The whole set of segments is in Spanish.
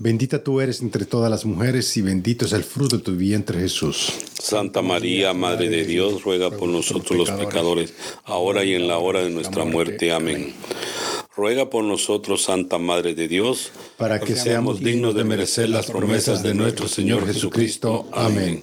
Bendita tú eres entre todas las mujeres y bendito es el fruto de tu vientre Jesús. Santa María, Madre de Dios, ruega por nosotros los pecadores, ahora y en la hora de nuestra muerte. Amén. Ruega por nosotros, Santa Madre de Dios, para que seamos dignos de merecer las promesas de nuestro Señor Jesucristo. Amén.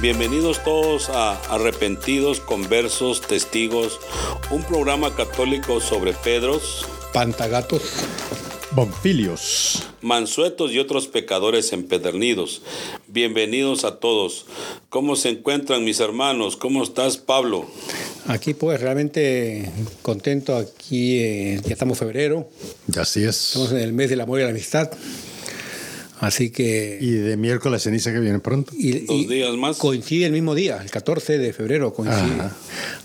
Bienvenidos todos a Arrepentidos, Conversos, Testigos, un programa católico sobre Pedros, Pantagatos, Bonfilios, mansuetos y otros pecadores empedernidos. Bienvenidos a todos. ¿Cómo se encuentran mis hermanos? ¿Cómo estás, Pablo? Aquí pues realmente contento, aquí eh, ya estamos en febrero, Así es. estamos en el mes del amor y la amistad, así que... Y de miércoles ceniza que viene pronto. y- Dos y días más. Coincide el mismo día, el 14 de febrero coincide. Ajá.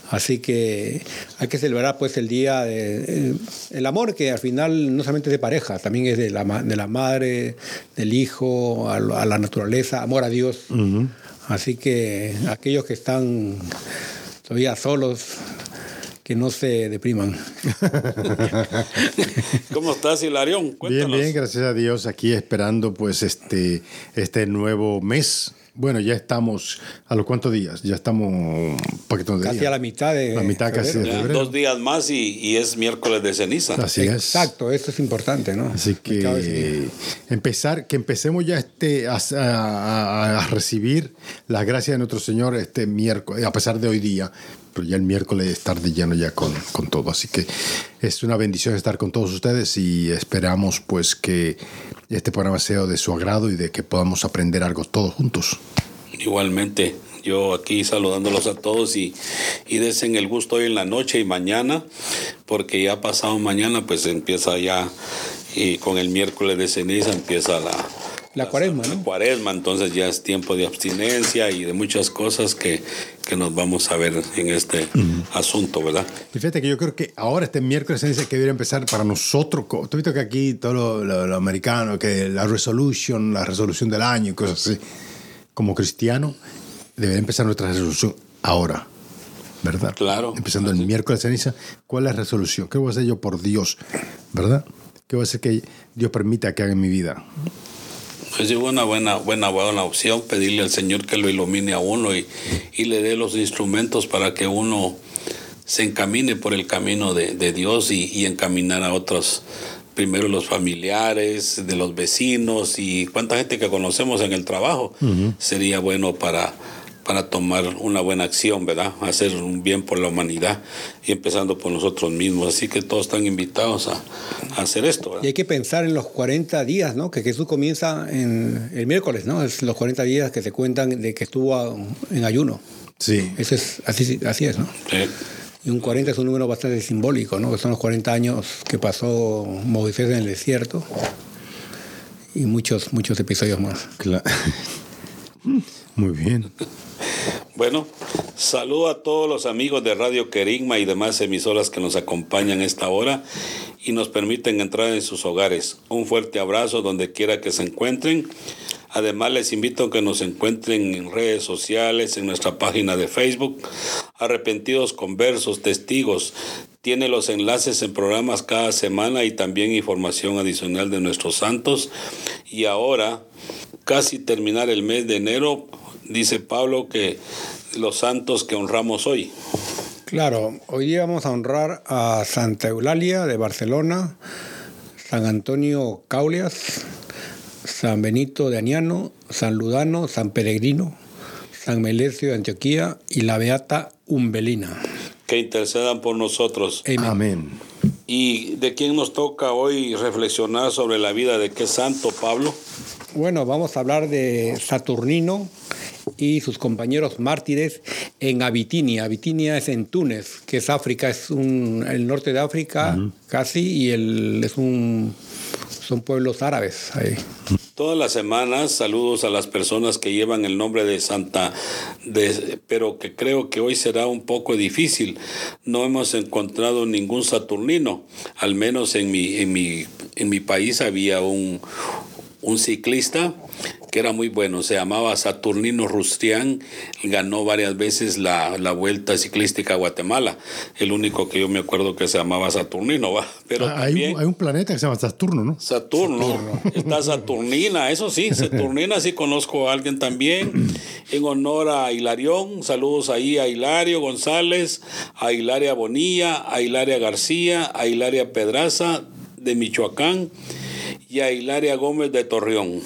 Así que hay que celebrar pues el día de, el amor que al final no solamente es de pareja, también es de la, ma- de la madre, del hijo, a, lo- a la naturaleza, amor a Dios. Así que aquellos que están todavía solos, que no se depriman. ¿Cómo estás, Hilarión? Bien, Cuéntanos. bien, gracias a Dios, aquí esperando pues este, este nuevo mes. Bueno, ya estamos, ¿a los cuántos días? Ya estamos un poquito de Casi días. a la mitad de La mitad casi de febrero. Dos días más y, y es miércoles de ceniza. Así es. Exacto, eso es importante, ¿no? Así que empezar, que empecemos ya este, a, a- a recibir la gracia de nuestro Señor este miércoles, a pesar de hoy día, pero ya el miércoles estar de lleno ya con, con todo. Así que es una bendición estar con todos ustedes y esperamos pues que este programa sea de su agrado y de que podamos aprender algo todos juntos. Igualmente, yo aquí saludándolos a todos y, y desen el gusto hoy en la noche y mañana, porque ya pasado mañana pues empieza ya, y con el miércoles de ceniza empieza la, La cuaresma, la ¿no? cuaresma, entonces ya es tiempo de abstinencia y de muchas cosas que, que nos vamos a ver en este asunto, ¿verdad? Y fíjate que yo creo que ahora este miércoles dice que debería empezar para nosotros. Tú has visto que aquí todo lo, lo- lo americano, que la resolution, la resolución del año y cosas así. Como cristiano, debería empezar nuestra resolución ahora. ¿Verdad? Claro. Empezando el miércoles ceniza. ¿Cuál es la resolución? ¿Qué voy a hacer yo por Dios? ¿Verdad? ¿Qué voy a hacer que Dios permita que haga en mi vida? Pues es una buena, buena, buena opción pedirle al Señor que lo ilumine a uno y, y le dé los instrumentos para que uno se encamine por el camino de, de Dios y, y encaminar a otros, primero los familiares, de los vecinos y cuánta gente que conocemos en el trabajo. Sería bueno para, para tomar una buena acción, ¿verdad? Hacer un bien por la humanidad y empezando por nosotros mismos. Así que todos están invitados a, a hacer esto, ¿verdad? Y hay que pensar en los 40 días, ¿no? Que Jesús comienza en el miércoles, ¿no? Es los 40 días que se cuentan de que estuvo en ayuno. Sí. Eso es, así, así es, ¿no? Sí. Y un 40 es un número bastante simbólico, ¿no? Que son los 40 años que pasó Moisés en el desierto y muchos, muchos episodios más. Claro. Muy bien. Bueno, Saludo a todos los amigos de Radio Querigma y demás emisoras que nos acompañan esta hora y nos permiten entrar en sus hogares. Un fuerte abrazo donde quiera que se encuentren. Además, les invito a que nos encuentren en redes sociales, en nuestra página de Facebook, Arrepentidos Conversos, Testigos. Tiene los enlaces en programas cada semana y también información adicional de nuestros santos. Y ahora, casi terminar el mes de enero, dice Pablo que los santos que honramos hoy. Claro, hoy día vamos a honrar a Santa Eulalia de Barcelona, San Antonio Caulias, San Benito de Aniano, San Ludano, San Peregrino, San Melesio de Antioquía y la Beata Umbelina. Que intercedan por nosotros. Amén. Amén. ¿Y de quién nos toca hoy reflexionar sobre la vida de qué santo, Pablo? Bueno, vamos a hablar de Saturnino, y sus compañeros mártires en Abitinia. Abitinia es en Túnez, que es África, es un, el norte de África casi, y el, es un, son pueblos árabes ahí. Todas las semanas saludos a las personas que llevan el nombre de Santa, de, pero que creo que hoy será un poco difícil. No hemos encontrado ningún saturnino, al menos en mi, en mi, en mi país había un, un ciclista que era muy bueno, se llamaba Saturnino Rustián, ganó varias veces la, Vuelta Ciclística a Guatemala, el único que yo me acuerdo que se llamaba Saturnino, ¿va? Pero ah, hay, un, hay, un, planeta que se llama Saturno, ¿no? Saturno, está Saturnina, eso sí, Saturnina sí conozco a alguien también, en honor a Hilarión, saludos ahí a Hilario González, a Hilaria Bonilla, a Hilaria García, a Hilaria Pedraza de Michoacán, y a Hilaria Gómez de Torreón.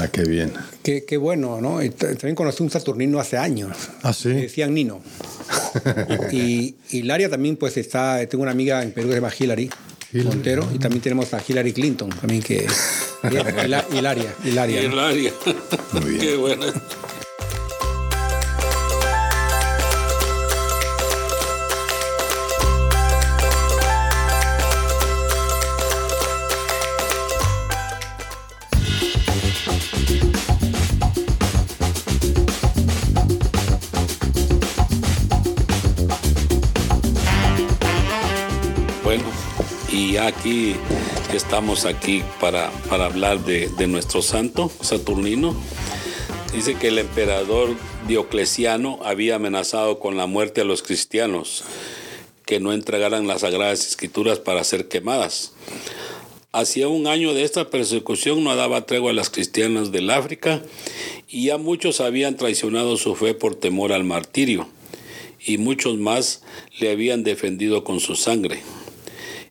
Ah, qué bien. Qué, qué bueno, ¿no? También conocí un Saturnino hace años. Ah, sí. decían Nino. y Hilaria también, pues está, tengo una amiga en Perú que se llama Hilary. Montero, y también tenemos a Hillary Clinton, también que... Hilaria, Hilaria. Hilaria. Muy bien. Qué aquí estamos aquí para, para hablar de, de, nuestro santo Saturnino. Dice que el emperador Diocleciano había amenazado con la muerte a los cristianos que no entregaran las sagradas escrituras para ser quemadas. Hacía un año de esta persecución no daba tregua a las cristianas del África y ya muchos habían traicionado su fe por temor al martirio y muchos más le habían defendido con su sangre.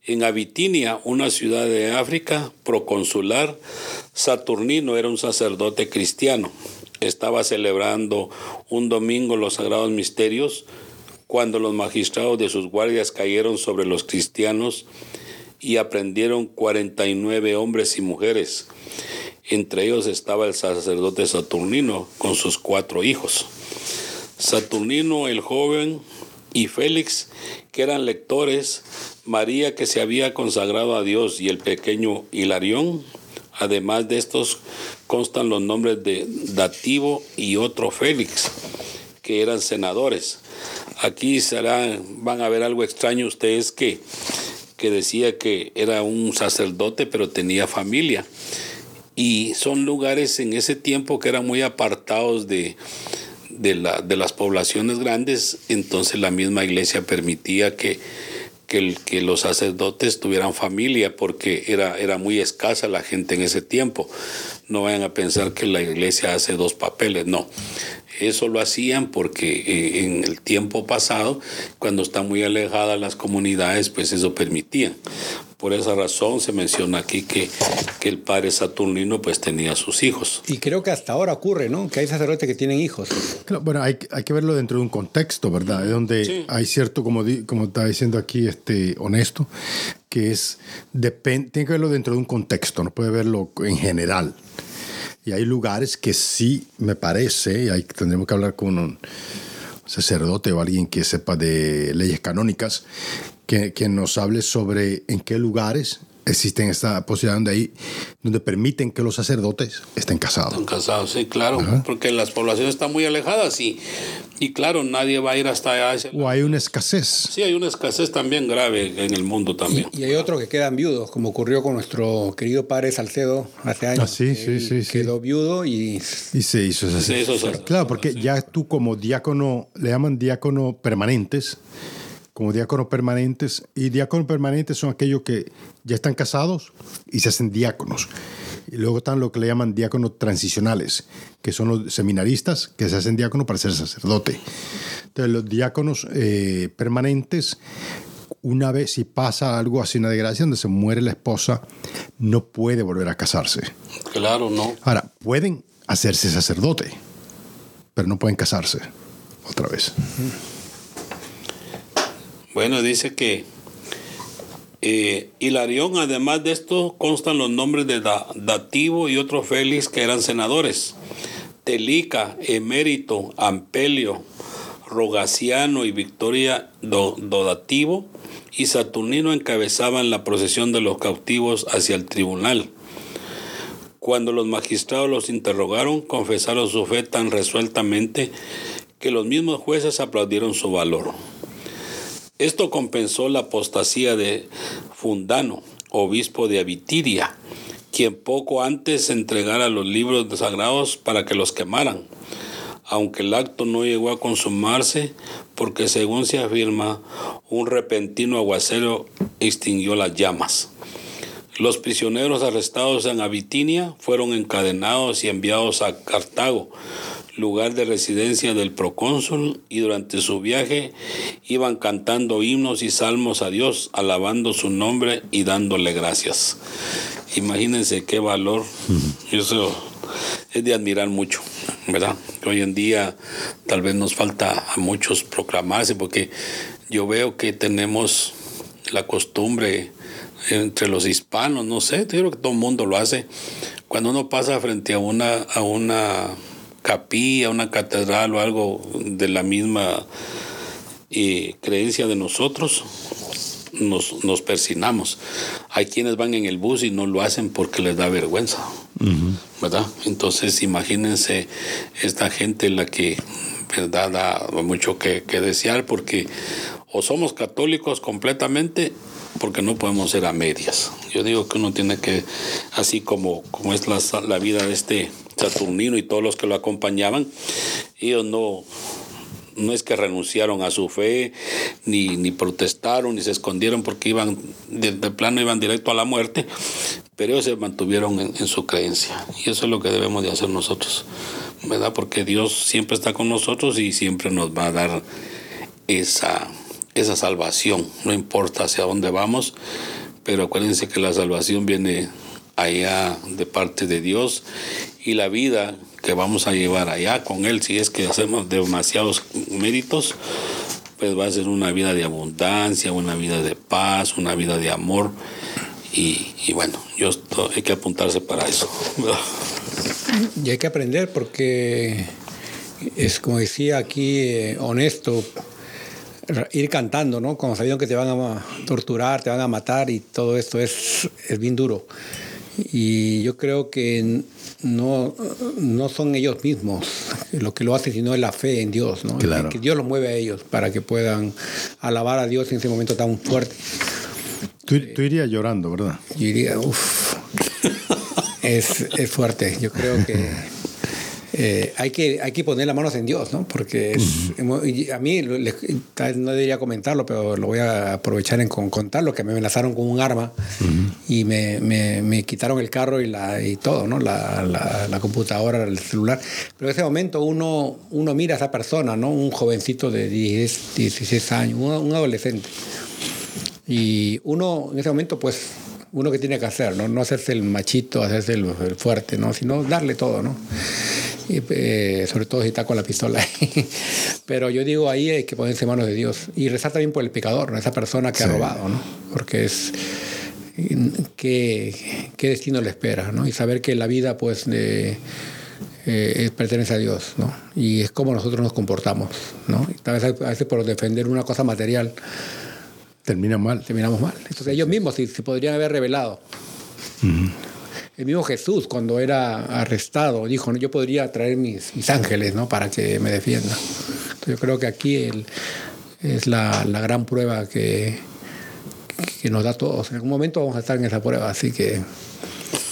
En Abitinia, una ciudad de África, proconsular, Saturnino era un sacerdote cristiano. Estaba celebrando un domingo los sagrados misterios cuando los magistrados de sus guardias cayeron sobre los cristianos y aprendieron 49 hombres y mujeres. Entre ellos estaba el sacerdote Saturnino con sus cuatro hijos. Saturnino el joven y Félix, que eran lectores, María que se había consagrado a Dios y el pequeño Hilarión. Además de estos constan los nombres de Dativo y otro Félix, que eran senadores. Aquí será, van a ver algo extraño ustedes que, que decía que era un sacerdote pero tenía familia. Y son lugares en ese tiempo que eran muy apartados de, de, la, de las poblaciones grandes, entonces la misma iglesia permitía que que, los sacerdotes tuvieran familia porque era, era muy escasa la gente en ese tiempo. No vayan a pensar que la iglesia hace dos papeles, no. Eso lo hacían porque eh, en el tiempo pasado, cuando están muy alejadas las comunidades, pues eso permitían. Por esa razón se menciona aquí que, que el padre Saturnino pues tenía sus hijos. Y creo que hasta ahora ocurre, ¿no? Que hay sacerdotes que tienen hijos. bueno, hay, hay, que verlo dentro de un contexto, ¿verdad? Es donde hay cierto, como, como está diciendo aquí, este, honesto, que es, tiene que verlo dentro de un contexto, no puede verlo en general. Y hay lugares que sí me parece, y ahí tendremos que hablar con un sacerdote o alguien que sepa de leyes canónicas, que, nos hable sobre en qué lugares existen esta posibilidad donde, ahí, donde permiten que los sacerdotes estén casados. Están casados, sí, claro, porque las poblaciones están muy alejadas y, y claro, nadie va a ir hasta allá. O hay una escasez. Sí, hay una escasez también grave en el mundo también. Y, hay otros que quedan viudos, como ocurrió con nuestro querido padre Salcedo hace años. Ah, sí, sí, sí, sí. Quedó viudo y... Y se hizo sacerdote. Claro, porque ya tú como diácono, le llaman diácono permanentes, como diáconos permanentes. Y diáconos permanentes son aquellos que ya están casados y se hacen diáconos. Y luego están lo que le llaman diáconos transicionales, que son los seminaristas que se hacen diáconos para ser sacerdote. Entonces, los diáconos eh, permanentes, una vez si pasa algo así, una desgracia, donde se muere la esposa, no puede volver a casarse. Claro, no. Ahora, pueden hacerse sacerdote, pero no pueden casarse otra vez. Bueno, dice que eh, Hilarión, además de esto, constan los nombres de Dativo y otro Félix que eran senadores. Telica, Emérito, Ampelio, Rogaciano y Victoria Dodativo y Saturnino encabezaban la procesión de los cautivos hacia el tribunal. Cuando los magistrados los interrogaron, confesaron su fe tan resueltamente que los mismos jueces aplaudieron su valor. Esto compensó la apostasía de Fundano, obispo de Abitiria, quien poco antes entregara los libros sagrados para que los quemaran, aunque el acto no llegó a consumarse porque según se afirma, un repentino aguacero extinguió las llamas. Los prisioneros arrestados en Abitinia fueron encadenados y enviados a Cartago, lugar de residencia del procónsul, y durante su viaje iban cantando himnos y salmos a Dios, alabando su nombre y dándole gracias. Imagínense qué valor. Eso es de admirar mucho, ¿verdad? Hoy en día tal vez nos falta a muchos proclamarse porque yo veo que tenemos la costumbre entre los hispanos, no sé, yo creo que todo el mundo lo hace. Cuando uno pasa frente a una, a una capilla, una catedral o algo de la misma eh, creencia de nosotros, nos, nos, persinamos. Hay quienes van en el bus y no lo hacen porque les da vergüenza, ¿verdad? Entonces imagínense esta gente la que, ¿verdad? Da mucho que, que desear porque o somos católicos completamente porque no podemos ser a medias. Yo digo que uno tiene que, así como, como es la, la vida de este Saturnino y todos los que lo acompañaban, ellos no, no es que renunciaron a su fe, ni, ni protestaron, ni se escondieron porque iban, de, plano iban directo a la muerte, pero ellos se mantuvieron en, su creencia. Y eso es lo que debemos de hacer nosotros, ¿verdad? Porque Dios siempre está con nosotros y siempre nos va a dar esa, esa salvación, no importa hacia dónde vamos, pero acuérdense que la salvación viene allá de parte de Dios y la vida que vamos a llevar allá con Él, si es que hacemos demasiados méritos, pues va a ser una vida de abundancia, una vida de paz, una vida de amor. Y, bueno, yo hay que apuntarse para eso. Y hay que aprender porque es como decía aquí, eh, honesto, ir cantando, ¿no? Como sabiendo que te van a torturar, te van a matar y todo esto es, es bien duro. Y yo creo que no, no son ellos mismos lo que lo hacen, sino es la fe en Dios, ¿no? Que Dios los mueve a ellos para que puedan alabar a Dios en ese momento tan fuerte. Tú, tú irías llorando, ¿verdad? Yo iría, uff. es, es fuerte. Yo creo que eh, hay, que, hay que poner las manos en Dios, ¿no? Porque a mí, no debería comentarlo, pero lo voy a aprovechar en contarlo, que me amenazaron con un arma y me, me, quitaron el carro y, la, y todo, ¿no? La, la, computadora, el celular. Pero en ese momento uno, uno mira a esa persona, ¿no? Un jovencito de 10, 16 años, un, adolescente. Y uno en ese momento, pues, uno que tiene que hacer, ¿no? No hacerse el machito, hacerse el, el fuerte, ¿no? Sino darle todo, ¿no? Eh, sobre todo si está con la pistola. Pero yo digo, ahí hay que ponerse en manos de Dios y rezar también por el pecador, esa persona que ha robado, ¿no? porque es qué, qué destino le espera, ¿no? y saber que la vida pues de, eh, pertenece a Dios, ¿no? Y es como nosotros nos comportamos, ¿no? Y tal vez a veces por defender una cosa material termina mal. Terminamos mal. Entonces ellos mismos se, se podrían haber revelado. El mismo Jesús, cuando era arrestado, dijo, ¿no? yo podría traer mis, mis ángeles ¿no? para que me defiendan. Entonces yo creo que aquí el, es la, la gran prueba que, que nos da a todos. En algún momento vamos a estar en esa prueba, así que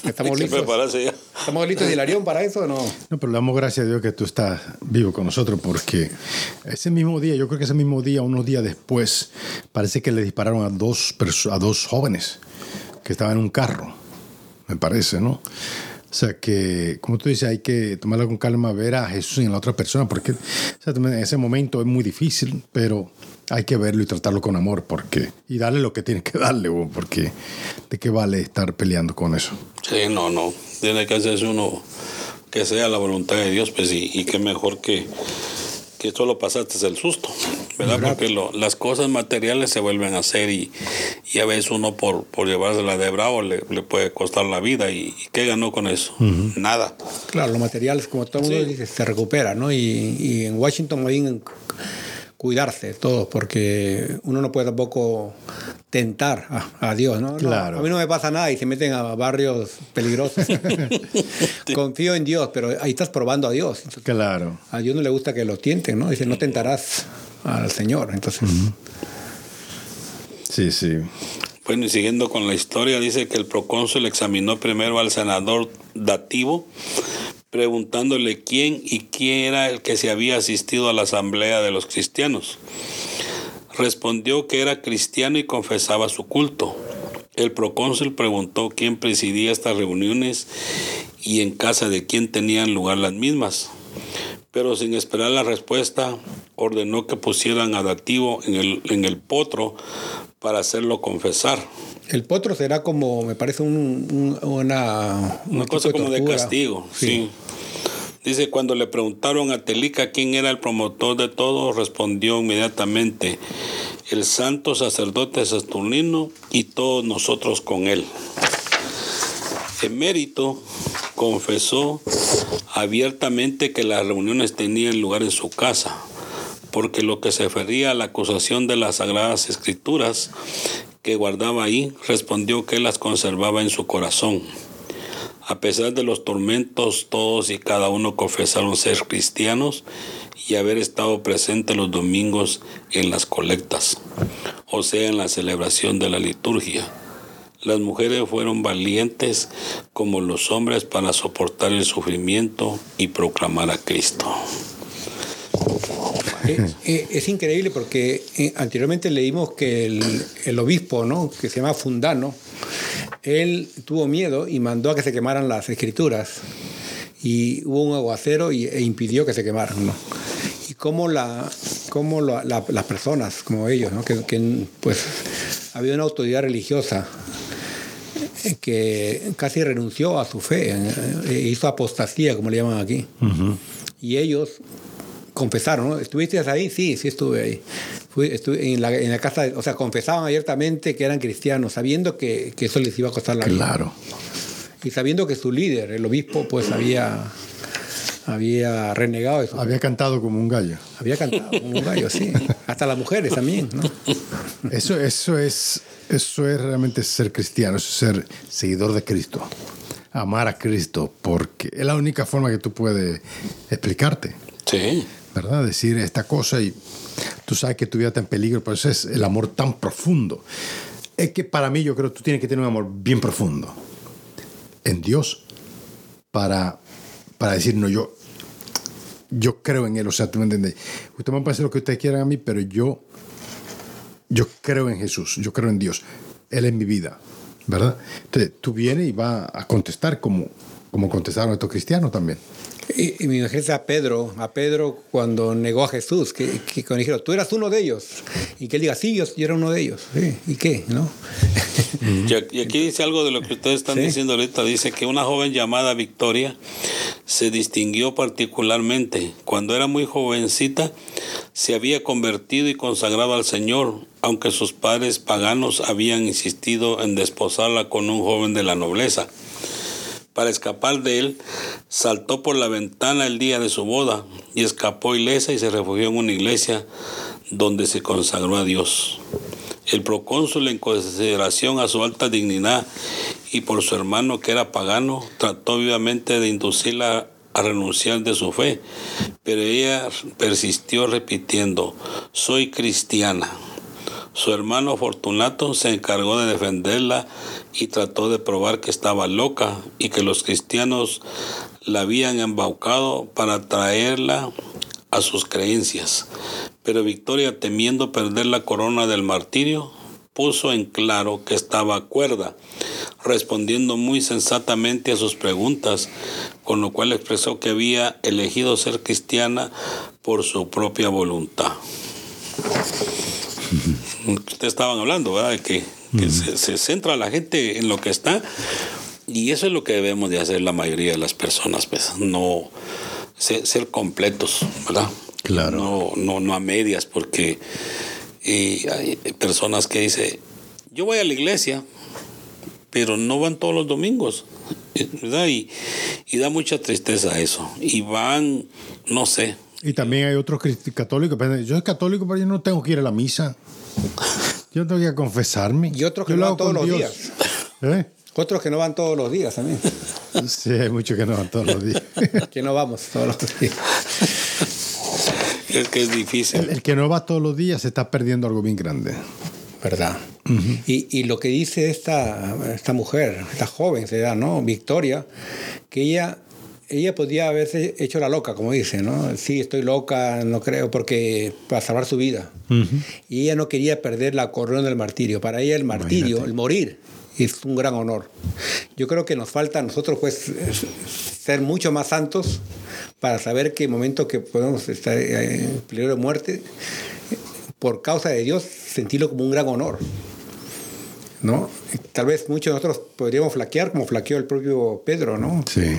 estamos listos. ya. ¿Estamos listos, Hilarión, para eso o no? No, pero le damos gracias a Dios que tú estás vivo con nosotros porque ese mismo día, yo creo que ese mismo día, unos días después, parece que le dispararon a dos, a dos jóvenes que estaban en un carro, me parece, ¿no? O sea que, como tú dices, hay que tomarlo con calma, ver a Jesús en la otra persona, porque en ese momento es muy difícil, pero hay que verlo y tratarlo con amor, porque y darle lo que tiene que darle, porque de qué vale estar peleando con eso. Sí, no, no. Tiene que hacerse uno que sea la voluntad de Dios, pues, y, y qué mejor que, que solo pasaste el susto, ¿verdad? Porque lo- las cosas materiales se vuelven a hacer y, y a veces uno por, por llevársela de bravo le, le puede costar la vida. ¿Y, y qué ganó con eso? Nada. Claro, los materiales, como todo el mundo Sí. dice, se recupera, ¿no? Y, y en Washington hay cuidarse todos, porque uno no puede tampoco tentar a, a Dios, ¿no? A mí no me pasa nada y se meten a barrios peligrosos. Confío en Dios, pero ahí estás probando a Dios. Entonces, Claro. a Dios no le gusta que lo tienten, ¿no? Dice, no tentarás al Señor. Entonces, Sí, sí. Bueno, y siguiendo con la historia, dice que el procónsul examinó primero al senador dativo, preguntándole quién y quién era el que se había asistido a la asamblea de los cristianos. Respondió que era cristiano y confesaba su culto. El procónsul preguntó quién presidía estas reuniones y en casa de quién tenían lugar las mismas. Pero sin esperar la respuesta, ordenó que pusieran a Dativo en el, en el potro para hacerlo confesar. el potro será como, me parece, un, un- una... Una un cosa tipo como de castigo, sí. Dice, cuando le preguntaron a Telica quién era el promotor de todo, respondió inmediatamente, el santo sacerdote Saturnino y todos nosotros con él. Emérito confesó abiertamente que las reuniones tenían lugar en su casa, porque lo que se refería a la acusación de las sagradas escrituras que guardaba ahí, respondió que las conservaba en su corazón. A pesar de los tormentos, todos y cada uno confesaron ser cristianos y haber estado presentes los domingos en las colectas, o sea, en la celebración de la liturgia. Las mujeres fueron valientes como los hombres para soportar el sufrimiento y proclamar a Cristo. Eh, eh, es increíble porque eh, anteriormente leímos que el, obispo, ¿no? que se llama Fundano, él tuvo miedo y mandó a que se quemaran las escrituras. Y hubo un aguacero y, e impidió que se quemaran. Y cómo, la, cómo la- la- las personas, como ellos, ¿no? que, que, pues había una autoridad religiosa que casi renunció a su fe, eh, hizo apostasía, como le llaman aquí. Y ellos confesaron, ¿no? ¿Estuviste ahí? Sí, sí estuve ahí. Fui, estuve en la, en la casa, o sea, confesaban abiertamente que eran cristianos, sabiendo que, que eso les iba a costar la vida. Claro. Y sabiendo que su líder, el obispo, pues había, había renegado eso. Había cantado como un gallo. Había cantado como un gallo, sí. Hasta las mujeres también, ¿no? Eso, eso, es, eso es realmente ser cristiano, eso es ser seguidor de Cristo. Amar a Cristo, porque es la única forma que tú puedes explicarte, Sí, ¿verdad? Decir esta cosa y tú sabes que tu vida está en peligro, por eso es el amor tan profundo. Es que para mí yo creo que tú tienes que tener un amor bien profundo en Dios para, para decir, no, yo, yo creo en Él, o sea, tú me entiendes. Usted me puede hacer lo que ustedes quieran a mí, pero yo yo creo en Jesús, yo creo en Dios, Él es mi vida, ¿verdad? Entonces tú vienes y vas a contestar como, como contestaron estos cristianos también. Y, y me imagino a Pedro, a Pedro cuando negó a Jesús, que, que cuando dijeron, tú eras uno de ellos. Y que él diga, sí, yo, yo era uno de ellos. Sí, ¿Y qué? ¿No? Y aquí- y aquí dice algo de lo que ustedes están Sí. diciendo ahorita. Dice que una joven llamada Victoria se distinguió particularmente. Cuando era muy jovencita, se había convertido y consagrado al Señor, aunque sus padres paganos habían insistido en desposarla con un joven de la nobleza. Para escapar de él, saltó por la ventana el día de su boda y escapó ilesa y se refugió en una iglesia donde se consagró a Dios. El procónsul, en consideración a su alta dignidad y por su hermano que era pagano, trató vivamente de inducirla a renunciar de su fe, pero ella persistió repitiendo, soy cristiana. Su hermano Fortunato se encargó de defenderla y trató de probar que estaba loca y que los cristianos la habían embaucado para traerla a sus creencias. Pero Victoria, temiendo perder la corona del martirio, puso en claro que estaba cuerda, respondiendo muy sensatamente a sus preguntas, con lo cual expresó que había elegido ser cristiana por su propia voluntad. Ustedes estaban hablando, ¿verdad? De que, se, centra la gente en lo que está y eso es lo que debemos de hacer la mayoría de las personas, pues, no ser, completos, ¿verdad? Claro. No, no, no a medias, porque hay personas que dicen, yo voy a la iglesia, pero no van todos los domingos, ¿verdad? Y, y da mucha tristeza eso. Y van, no sé. Y también hay otros católicos, yo soy católico, pero yo no tengo que ir a la misa. Yo tengo que confesarme. Y otros que no van todos los días. ¿Eh? Otros que no van todos los días también. Sí, hay muchos que no van todos los días. que no vamos todos los días. Es que es difícil. El, que no va todos los días se está perdiendo algo bien grande. ¿Verdad? y, y, lo que dice esta, esta mujer, esta joven, se da, ¿no? Victoria, que ella ella podía haberse hecho la loca, como dice, ¿no? Sí, estoy loca, no creo, porque para salvar su vida. Y ella no quería perder la corona del martirio. Para ella el martirio, el morir, es un gran honor. Yo creo que nos falta a nosotros pues ser mucho más santos para saber que el momento que podemos estar en peligro de muerte, por causa de Dios, sentirlo como un gran honor. ¿no? Tal vez muchos de nosotros podríamos flaquear como flaqueó el propio Pedro, ¿no? Sí.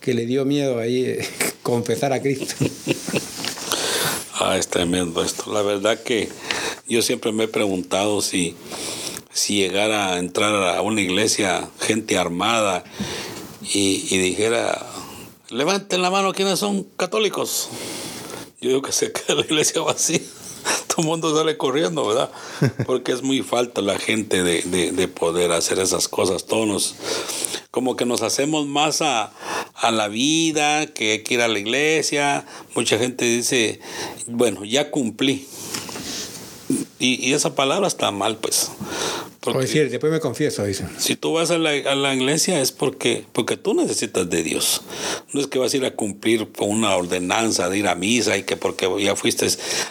Que le dio miedo ahí eh, confesar a Cristo. ah, es tremendo esto. La verdad que yo siempre me he preguntado si si llegara a entrar a una iglesia gente armada y, dijera, levanten la mano quienes son católicos. Yo digo que se queda la iglesia vacía. Todo el mundo sale corriendo, ¿verdad? Porque es muy falta la gente de, de, poder hacer esas cosas. Todos nos, como que nos hacemos más a, a la vida, que hay que ir a la iglesia. Mucha gente dice, bueno, ya cumplí. Y, y, esa palabra está mal, pues. Porque decir, después me confieso, dicen. Si tú vas a la, a la, iglesia es porque, porque tú necesitas de Dios. No es que vas a ir a cumplir con una ordenanza de ir a misa y que porque ya fuiste,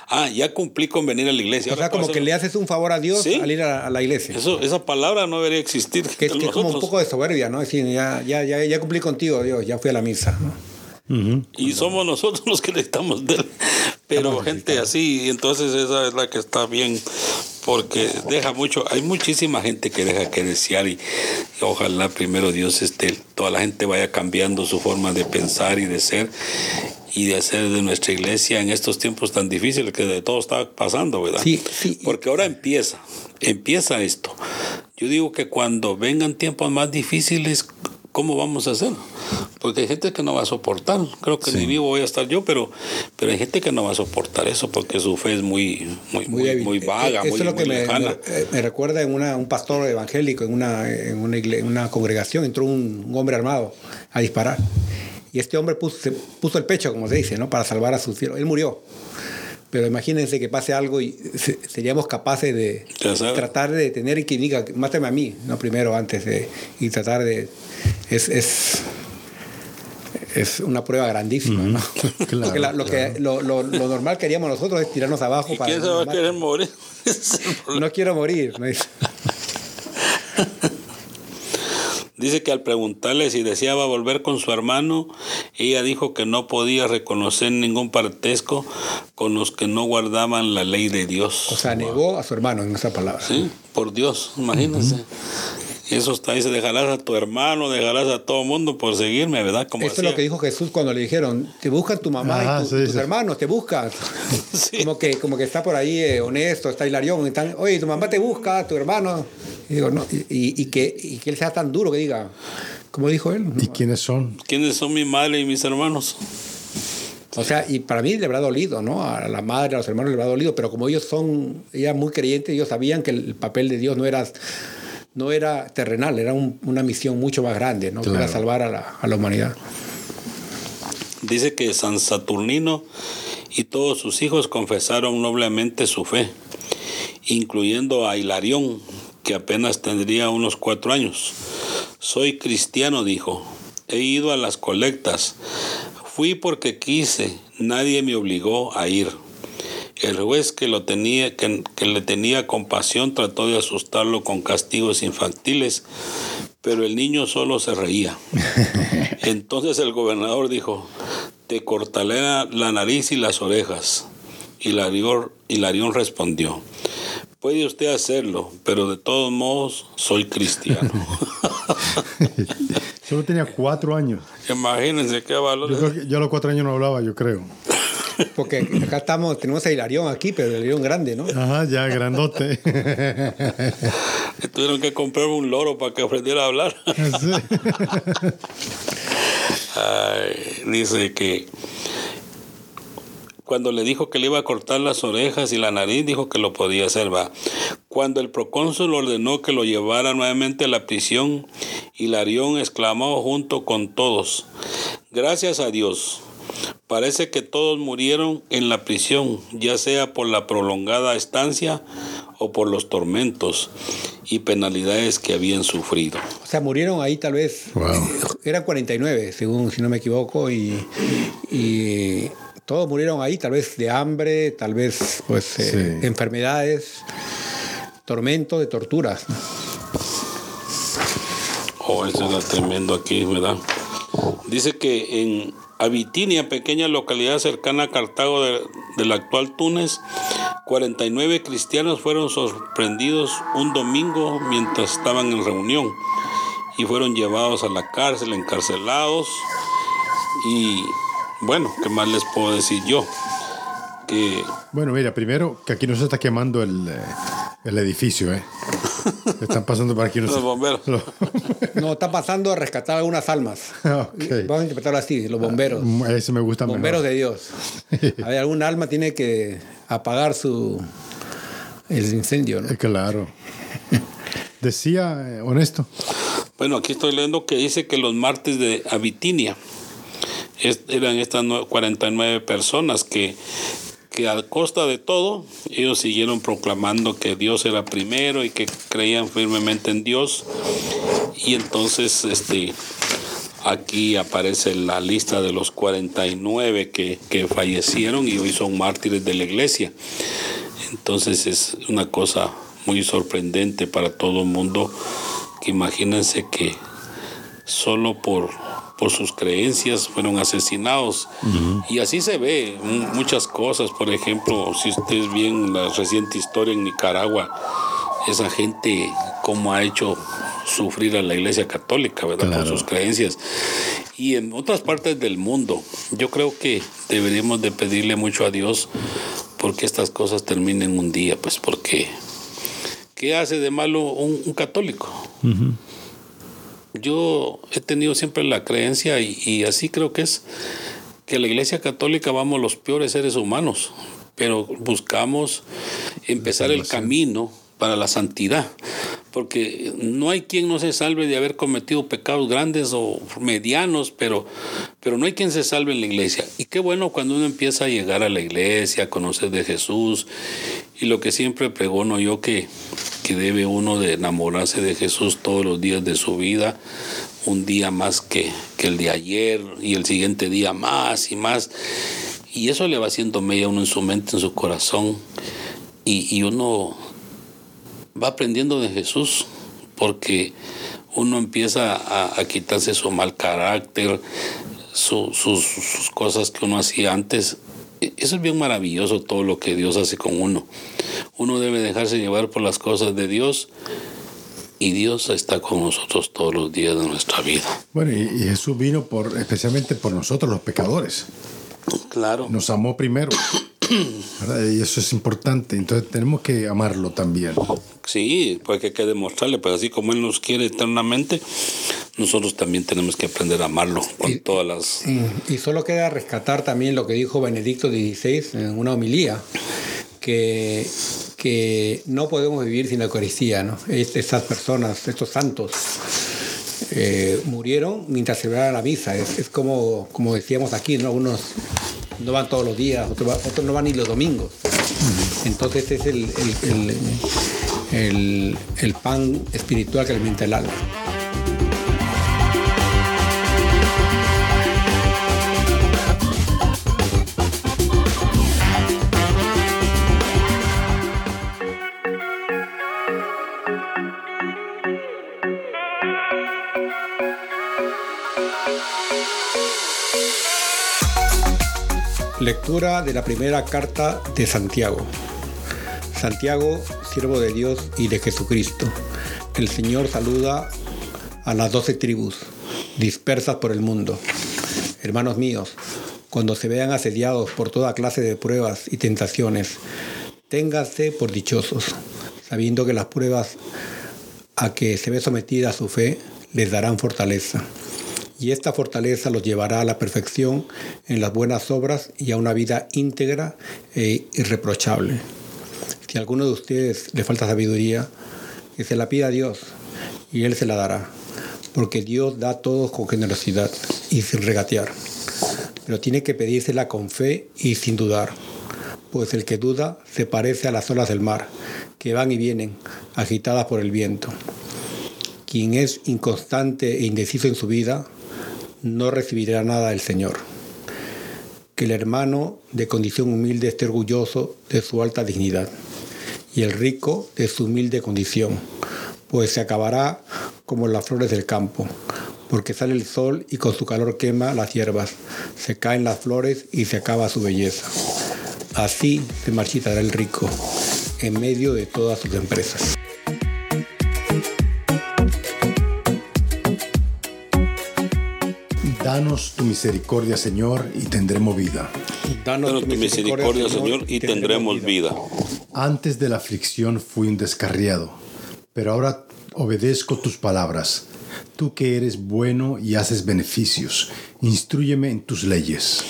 ah, ya cumplí con venir a la iglesia. O sea, como que le haces un favor a Dios al ir a, la iglesia. Eso, esa palabra no debería existir. Que es, que como un poco de soberbia, ¿no? Es decir, ya, ya, ya, ya cumplí contigo, Dios, ya fui a la misa, ¿no? Y somos nosotros los que necesitamos de él. Pero gente así, entonces esa es la que está bien, porque deja mucho, hay muchísima gente que deja que desear y, ojalá primero Dios esté, toda la gente vaya cambiando su forma de pensar y de ser y de hacer de nuestra iglesia en estos tiempos tan difíciles que de todo está pasando, ¿verdad? Sí, sí. Porque ahora empieza, empieza esto. Yo digo que cuando vengan tiempos más difíciles, ¿cómo vamos a hacer? Porque hay gente que no va a soportar. Creo que ni vivo voy a estar yo, pero, pero hay gente que no va a soportar eso porque su fe es muy, muy, muy, vaga, muy, es lo que lejana. Me, me, recuerda en una, un pastor evangélico en una, en una, en una congregación, entró un, hombre armado a disparar. Y este hombre puso, puso el pecho, como se dice, ¿no? para salvar a su cielo. Él murió. Pero imagínense que pase algo y seríamos capaces de tratar de detener y que diga, mátame a mí, no primero, antes de. y tratar de. Es, es, es una prueba grandísima, ¿no? Claro, lo, que, lo, lo, normal que haríamos nosotros es tirarnos abajo ¿Y para. ¿Quién se va a querer morir? no quiero morir, ¿no? Dice que al preguntarle si deseaba volver con su hermano, ella dijo que no podía reconocer ningún parentesco con los que no guardaban la ley de Dios. O sea, negó a su hermano en esa palabra. Sí, por Dios, imagínense. Y eso está, dice, dejarás a tu hermano, dejarás a todo mundo por seguirme, ¿verdad? Como Esto es lo que dijo Jesús cuando le dijeron, te buscan tu mamá y tus hermanos, te buscan. Como, que, como que está por ahí eh, honesto, está Hilarión, están, oye, tu mamá te busca, tu hermano. Y, digo, no, y, que, y que él sea tan duro que diga, como dijo él. ¿Y quiénes son? ¿Quiénes son mi madre y mis hermanos? O sea, y para mí le habrá dolido, ¿no? A la madre, a los hermanos le habrá dolido, pero como ellos son, ella muy creyentes, ellos sabían que el papel de Dios no era, no era terrenal, era un- una misión mucho más grande, ¿no? Claro. salvar a la, a la humanidad. Dice que San Saturnino y todos sus hijos confesaron noblemente su fe, incluyendo a Hilarión, que apenas tendría unos cuatro años. Soy cristiano, dijo. He ido a las colectas. Fui porque quise. Nadie me obligó a ir. El juez que, lo tenía, que, que le tenía compasión trató de asustarlo con castigos infantiles, pero el niño solo se reía. Entonces el gobernador dijo, te cortaré la, nariz y las orejas. Hilarión, Hilarión respondió, puede usted hacerlo, pero de todos modos soy cristiano. Solo tenía cuatro años. Imagínense qué valor. Yo, creo que- yo a los cuatro años no hablaba, yo creo. Porque acá estamos, tenemos a Hilarión aquí, pero el Hilarión grande, ¿no? Ajá, ya grandote. Tuvieron que comprar un loro para que aprendiera a hablar. Sí. Ay, dice que cuando le dijo que le iba a cortar las orejas y la nariz, dijo que lo podía hacer, va. Cuando el procónsul ordenó que lo llevara nuevamente a la prisión, Hilarión exclamó junto con todos, gracias a Dios. Parece que todos murieron en la prisión, ya sea por la prolongada estancia o por los tormentos y penalidades que habían sufrido. O sea, murieron ahí tal vez, Wow. eran 49, según si no me equivoco, y, y todos murieron ahí, tal vez de hambre, tal vez pues eh, enfermedades, tormentos, de torturas. Oh, eso era tremendo aquí, ¿verdad? Dice que en Abitinia, pequeña localidad cercana a Cartago de- del actual Túnez, 49 cristianos fueron sorprendidos un domingo mientras estaban en reunión y fueron llevados a la cárcel, encarcelados. Y bueno, ¿qué más les puedo decir yo? Que Bueno, mira, primero que aquí no se está quemando el, eh, el edificio, ¿eh? Están pasando por aquí los bomberos. No, está pasando a rescatar algunas almas. Vamos a interpretarlo así, los bomberos. Ese me gusta Bomberos mejor. de Dios. A ver, algún alma tiene que apagar su el incendio, ¿no? Eh, Claro. Decía, eh, honesto, Bueno, aquí estoy leyendo que dice que los martes de Abitinia eran estas nue- 49 personas que, que a costa de todo, ellos siguieron proclamando que Dios era primero y que creían firmemente en Dios. Y entonces, este, aquí aparece la lista de los 49 que, que fallecieron y hoy son mártires de la iglesia. Entonces es una cosa muy sorprendente para todo el mundo que imagínense que solo por, por sus creencias fueron asesinados. Y así se ve mu- muchas cosas. Por ejemplo, si ustedes ven la reciente historia en Nicaragua, esa gente cómo ha hecho sufrir a la iglesia católica, ¿verdad? Claro. Por sus creencias. Y en otras partes del mundo, yo creo que deberíamos de pedirle mucho a Dios porque estas cosas terminen un día, pues porque ¿qué hace de malo un, un católico? Yo he tenido siempre la creencia y, y así creo que es que la iglesia católica vamos los peores seres humanos, pero buscamos empezar el camino para la santidad, porque no hay quien no se salve de haber cometido pecados grandes o medianos, pero, pero no hay quien se salve en la iglesia. Y qué bueno cuando uno empieza a llegar a la iglesia, a conocer de Jesús, y lo que siempre pregono yo que, que debe uno de enamorarse de Jesús todos los días de su vida, un día más que, que el de ayer y el siguiente día más y más. Y eso le va haciendo media uno en su mente, en su corazón. Y, y uno va aprendiendo de Jesús porque uno empieza a, quitarse su mal carácter, su- sus, sus cosas que uno hacía antes. Eso es bien maravilloso todo lo que Dios hace con uno. Uno debe dejarse llevar por las cosas de Dios y Dios está con nosotros todos los días de nuestra vida. bueno, y, y Jesús vino por, especialmente por nosotros los pecadores. Claro. Nos amó primero. ¿verdad? Y eso es importante. Entonces tenemos que amarlo también. Sí, pues hay que demostrarle, pues así como Él nos quiere eternamente, nosotros también tenemos que aprender a amarlo con Y- todas las... Y solo queda rescatar también lo que dijo Benedicto XVI en una homilía, que, que no podemos vivir sin la Eucaristía. ¿no? Es- Estas personas, estos santos, eh, murieron mientras celebraban la misa. Es, es como, como decíamos aquí, ¿no? unos no van todos los días, otros, va- otros no van ni los domingos. Entonces es el- el- el- el pan espiritual que alimenta el alma. Lectura de la primera carta de Santiago. Santiago, siervo de Dios y de Jesucristo. El Señor saluda a las doce tribus dispersas por el mundo. Hermanos míos, cuando se vean asediados por toda clase de pruebas y tentaciones, ténganse por dichosos, sabiendo que las pruebas a que se ve sometida su fe les darán fortaleza. Y esta fortaleza los llevará a la perfección en las buenas obras y a una vida íntegra e irreprochable. Si a alguno de ustedes le falta sabiduría, que se la pida a Dios y Él se la dará, porque Dios da a todos con generosidad y sin regatear. Pero tiene que pedírsela con fe y sin dudar, pues el que duda se parece a las olas del mar, que van y vienen, agitadas por el viento. Quien es inconstante e indeciso en su vida, no recibirá nada del Señor. Que el hermano de condición humilde esté orgulloso de su alta dignidad y el rico de su humilde condición, pues se acabará como las flores del campo, porque sale el sol y con su calor quema las hierbas, se caen las flores y se acaba su belleza. Así se marchitará el rico en medio de todas sus empresas. Danos tu misericordia, Señor, y tendremos vida. Danos tu misericordia, Señor, y tendremos vida. Antes de la aflicción fui un descarriado, pero ahora obedezco tus palabras. Tú que eres bueno y haces beneficios, instrúyeme en tus leyes.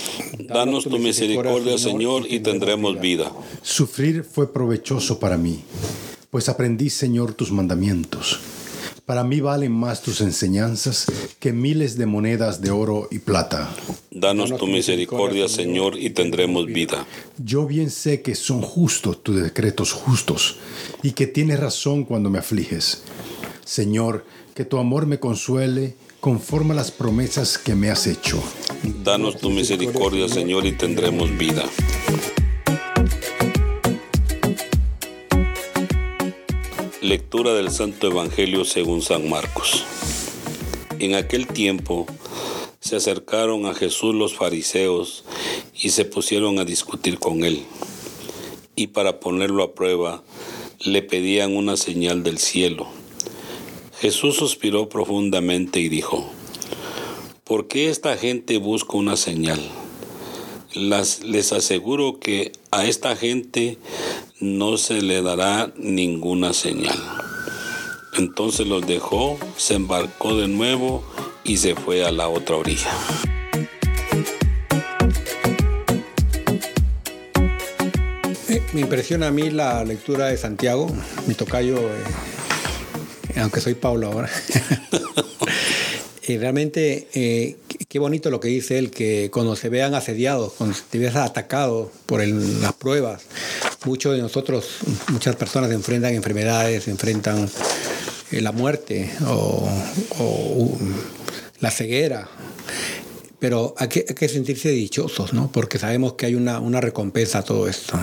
Danos tu misericordia, Señor, y tendremos vida. Sufrir fue provechoso para mí, pues aprendí, Señor, tus mandamientos. Para mí valen más tus enseñanzas que miles de monedas de oro y plata. Danos tu misericordia, Señor, y tendremos vida. Yo bien sé que son justos tus decretos justos y que tienes razón cuando me afliges. Señor, que tu amor me consuele conforme a las promesas que me has hecho. Danos tu misericordia, Señor, y tendremos vida. Lectura del Santo Evangelio según San Marcos. En aquel tiempo se acercaron a Jesús los fariseos y se pusieron a discutir con él. Y para ponerlo a prueba, le pedían una señal del cielo. Jesús suspiró profundamente y dijo, ¿por qué esta gente busca una señal? Las, les aseguro que a esta gente no se le dará ninguna señal. Entonces los dejó, se embarcó de nuevo y se fue a la otra orilla. Eh, Me impresiona a mí la lectura de Santiago, mi tocayo, eh, aunque soy Pablo ahora. y realmente, eh, qué- bonito lo que dice él, que cuando se vean asediados, cuando te veas atacado por el- las pruebas, muchos de nosotros, muchas personas enfrentan enfermedades, enfrentan eh, la muerte o, o, la ceguera. Pero hay que, hay que sentirse dichosos, ¿no? Porque sabemos que hay una, una recompensa a todo esto.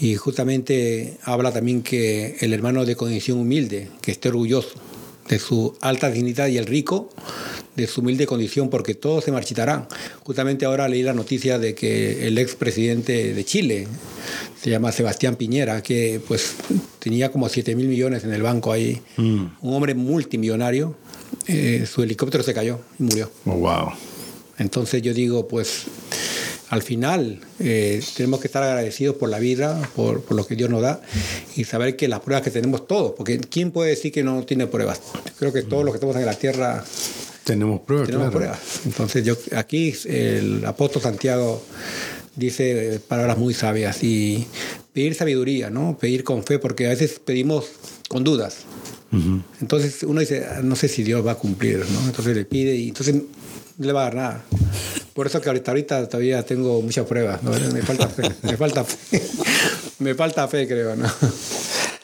Y justamente habla también que el hermano de condición humilde, que esté orgulloso de su alta dignidad y el rico de su humilde condición, porque todos se marchitarán. Justamente ahora leí la noticia de que el expresidente de Chile, se llama Sebastián Piñera, que pues tenía como 7 mil millones en el banco ahí, un hombre multimillonario, eh, su helicóptero se cayó y murió. Oh, wow. Entonces yo digo, pues al final eh, tenemos que estar agradecidos por la vida, por, por, lo que Dios nos da y saber que las pruebas que tenemos todos, porque ¿quién puede decir que no tiene pruebas? Creo que todos los que estamos en la tierra tenemos pruebas. Tenemos claro. pruebas. Entonces yo aquí el apóstol Santiago dice palabras muy sabias y pedir sabiduría, ¿no? Pedir con fe, porque a veces pedimos con dudas. Uh -huh. Entonces uno dice, no sé si Dios va a cumplir, ¿no? Entonces le pide y entonces no le va a dar nada. Por eso que ahorita, ahorita todavía tengo muchas pruebas, ¿no? Me falta fe, me falta fe, me falta fe, creo, ¿no?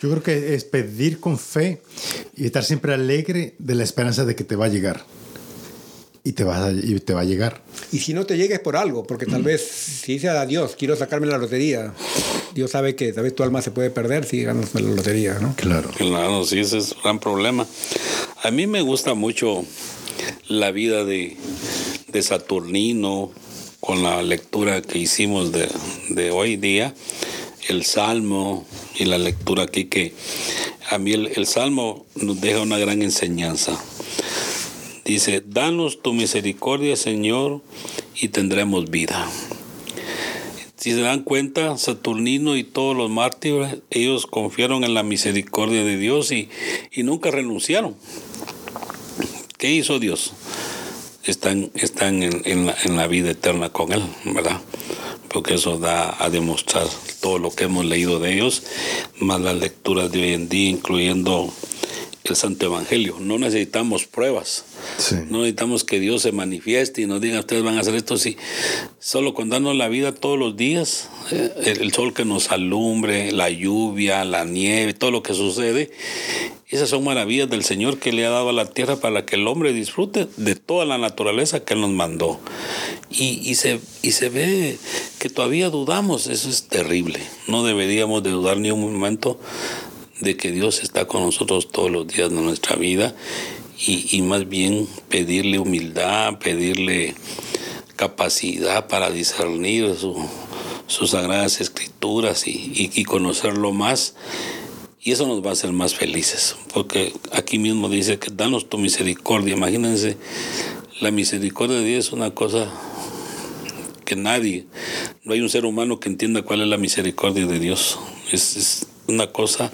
Yo creo que es pedir con fe y estar siempre alegre de la esperanza de que te va a llegar. Y te, va a, y te va a llegar. Y si no te llega es por algo, porque tal vez si dice a Dios, quiero sacarme la lotería, Dios sabe que tal vez tu alma se puede perder si ganas la lotería, ¿no? Claro. Claro, sí, ese es un gran problema. A mí me gusta mucho la vida de, de Saturnino con la lectura que hicimos de, de hoy día, el Salmo y la lectura aquí que a mí el, el Salmo nos deja una gran enseñanza. Dice, danos tu misericordia, Señor, y tendremos vida. Si se dan cuenta, Saturnino y todos los mártires, ellos confiaron en la misericordia de Dios y, y nunca renunciaron. ¿Qué hizo Dios? Están, están en, en, la, en la vida eterna con Él, ¿verdad? Porque eso da a demostrar todo lo que hemos leído de ellos, más las lecturas de hoy en día, incluyendo el Santo Evangelio. No necesitamos pruebas. Sí. No necesitamos que Dios se manifieste y nos diga ustedes van a hacer esto. Sí. Solo con darnos la vida todos los días, eh, el, el, sol que nos alumbre, la lluvia, la nieve, todo lo que sucede. Esas son maravillas del Señor que le ha dado a la tierra para que el hombre disfrute de toda la naturaleza que Él nos mandó. Y, y, se, y se ve que todavía dudamos. Eso es terrible. No deberíamos de dudar ni un momento de que Dios está con nosotros todos los días de nuestra vida y, y, más bien pedirle humildad, pedirle capacidad para discernir su, sus sagradas escrituras y, y, conocerlo más. Y eso nos va a hacer más felices, porque aquí mismo dice que danos tu misericordia. Imagínense, la misericordia de Dios es una cosa que nadie, no hay un ser humano que entienda cuál es la misericordia de Dios. Es una cosa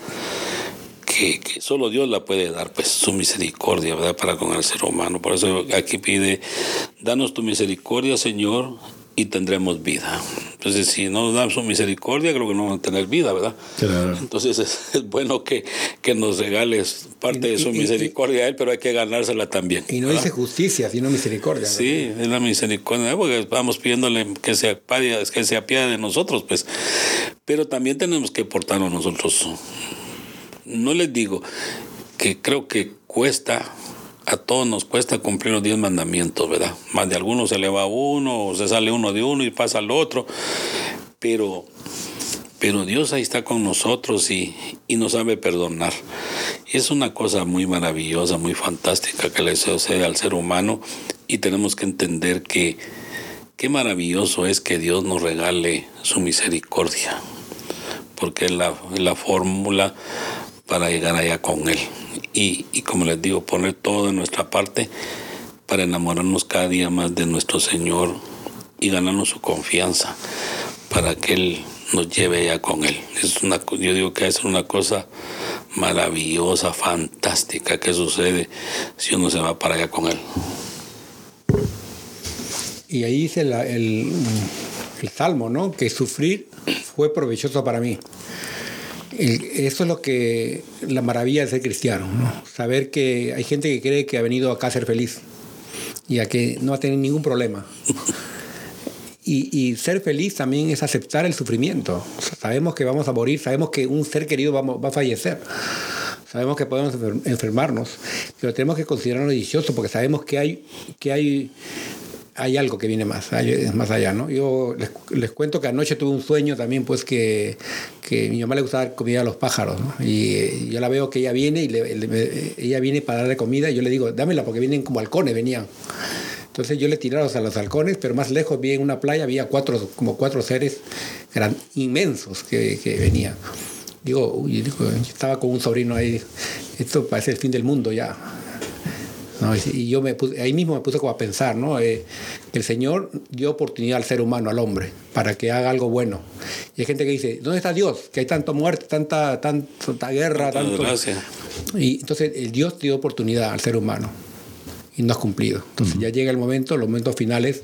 que, que, solo Dios la puede dar, pues su misericordia, ¿verdad? Para con el ser humano. Por eso aquí pide, danos tu misericordia, Señor, y tendremos vida. Entonces, si no nos dan su misericordia, creo que no vamos a tener vida, ¿verdad? Claro. Entonces, es, es, bueno que, que nos regales parte y, de su y, misericordia y, a Él, pero hay que ganársela también. Y no ¿verdad? dice justicia, sino misericordia. ¿no? Sí, es la misericordia, porque vamos pidiéndole que se, apiade, que se apiade de nosotros, pues. Pero también tenemos que portarnos nosotros. No les digo que creo que cuesta a todos nos cuesta cumplir los diez mandamientos, ¿verdad? Más de algunos se le va uno, o se sale uno de uno y pasa al otro, pero, pero Dios ahí está con nosotros y, nos sabe perdonar. Es una cosa muy maravillosa, muy fantástica que le sucede al ser humano y tenemos que entender que qué maravilloso es que Dios nos regale su misericordia, porque la, la fórmula para llegar allá con Él. Y, y, como les digo, poner todo de nuestra parte para enamorarnos cada día más de nuestro Señor y ganarnos su confianza para que Él nos lleve allá con Él. Es una, yo digo que es una cosa maravillosa, fantástica que sucede si uno se va para allá con Él. Y ahí dice el, el, el Salmo, ¿no? Que sufrir fue provechoso para mí eso es lo que la maravilla de ser cristiano, ¿no? saber que hay gente que cree que ha venido acá a ser feliz y a que no va a tener ningún problema. Y, ser feliz también es aceptar el sufrimiento. Sabemos que vamos a morir, sabemos que un ser querido va, a fallecer. Sabemos que podemos enfermarnos, pero tenemos que considerarlo dichoso porque sabemos que hay, que hay hay algo que viene más, más allá, ¿no? Yo les, cuento que anoche tuve un sueño también, pues que, que mi mamá le gustaba dar comida a los pájaros. Y eh, yo la veo que ella viene y ella viene para darle comida y yo le digo, dámela porque vienen como halcones, venían. Entonces yo le tiré a los halcones, pero más lejos vi en una playa, había cuatro, como cuatro seres gran, inmensos que, venían. Digo, uy, digo, estaba con un sobrino ahí, esto parece el fin del mundo ya ¿no? Y yo me puse- ahí mismo me puse como a pensar, ¿no? Eh, el Señor dio oportunidad al ser humano, al hombre, para que haga algo bueno. Y hay gente que dice, ¿dónde está Dios? Que hay tanta muerte, tanta, tan- tanta guerra, Tanta tanto... Y entonces el Dios dio oportunidad al ser humano y no has cumplido. Entonces ya llega el momento, los momentos finales,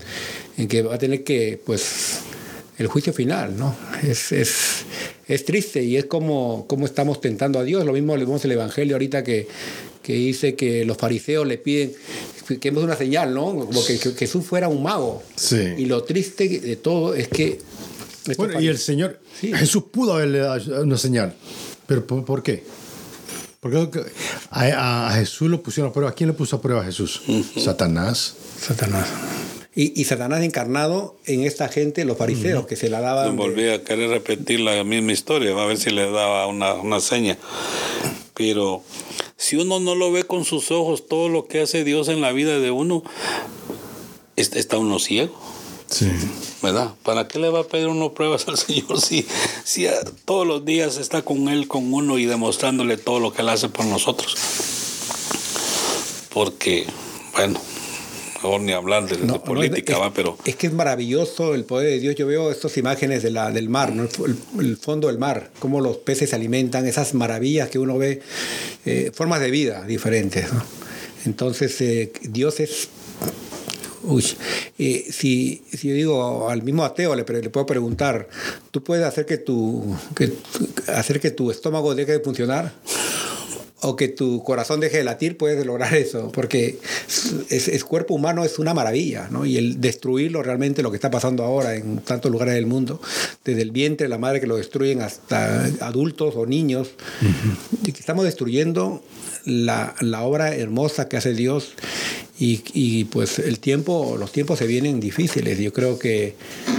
en que va a tener que, pues, el juicio final, ¿no? Es, es, es triste y es como, como estamos tentando a Dios. Lo mismo le vemos el Evangelio ahorita que, que dice que los fariseos le piden que hemos una señal, ¿no? Como que, que Jesús fuera un mago. Sí. Y lo triste de todo es que... Bueno, y el fariseos- Señor, Sí. Jesús pudo haberle dado una señal, pero ¿por, por qué? Porque a, a- Jesús lo pusieron a prueba. ¿Quién le puso a prueba a Jesús? Satanás. Satanás. Y, y Satanás encarnado en esta gente, los fariseos, que se la daban... de- Volví a querer repetir la misma historia, a ver si le daba una, una seña. Pero si uno no lo ve con sus ojos, todo lo que hace Dios en la vida de uno, es- está uno ciego. Sí. ¿verdad? ¿Para qué le va a pedir uno pruebas al Señor si, si a- todos los días está con Él, con uno y demostrándole todo lo que Él hace por nosotros? Porque, bueno, mejor ni hablar de, de No, no, política, es, va, pero es que es maravilloso el poder de Dios. Yo veo estas imágenes de la, del mar, ¿no? el, fondo del mar, cómo los peces se alimentan, esas maravillas que uno ve, eh, formas de vida diferentes. Entonces, eh, Dios es Uy, eh, si, si yo digo al mismo ateo le, le puedo preguntar, ¿tú puedes hacer que tu, que, hacer que tu estómago deje de funcionar? ¿O que tu corazón deje de latir? Puedes lograr eso, porque es, es cuerpo humano es una maravilla, ¿no? Y el destruirlo realmente, lo que está pasando ahora en tantos lugares del mundo, desde el vientre de la madre que lo destruyen hasta adultos o niños, estamos destruyendo la, la obra hermosa que hace Dios y, y, pues el tiempo, los tiempos se vienen difíciles. Yo creo que,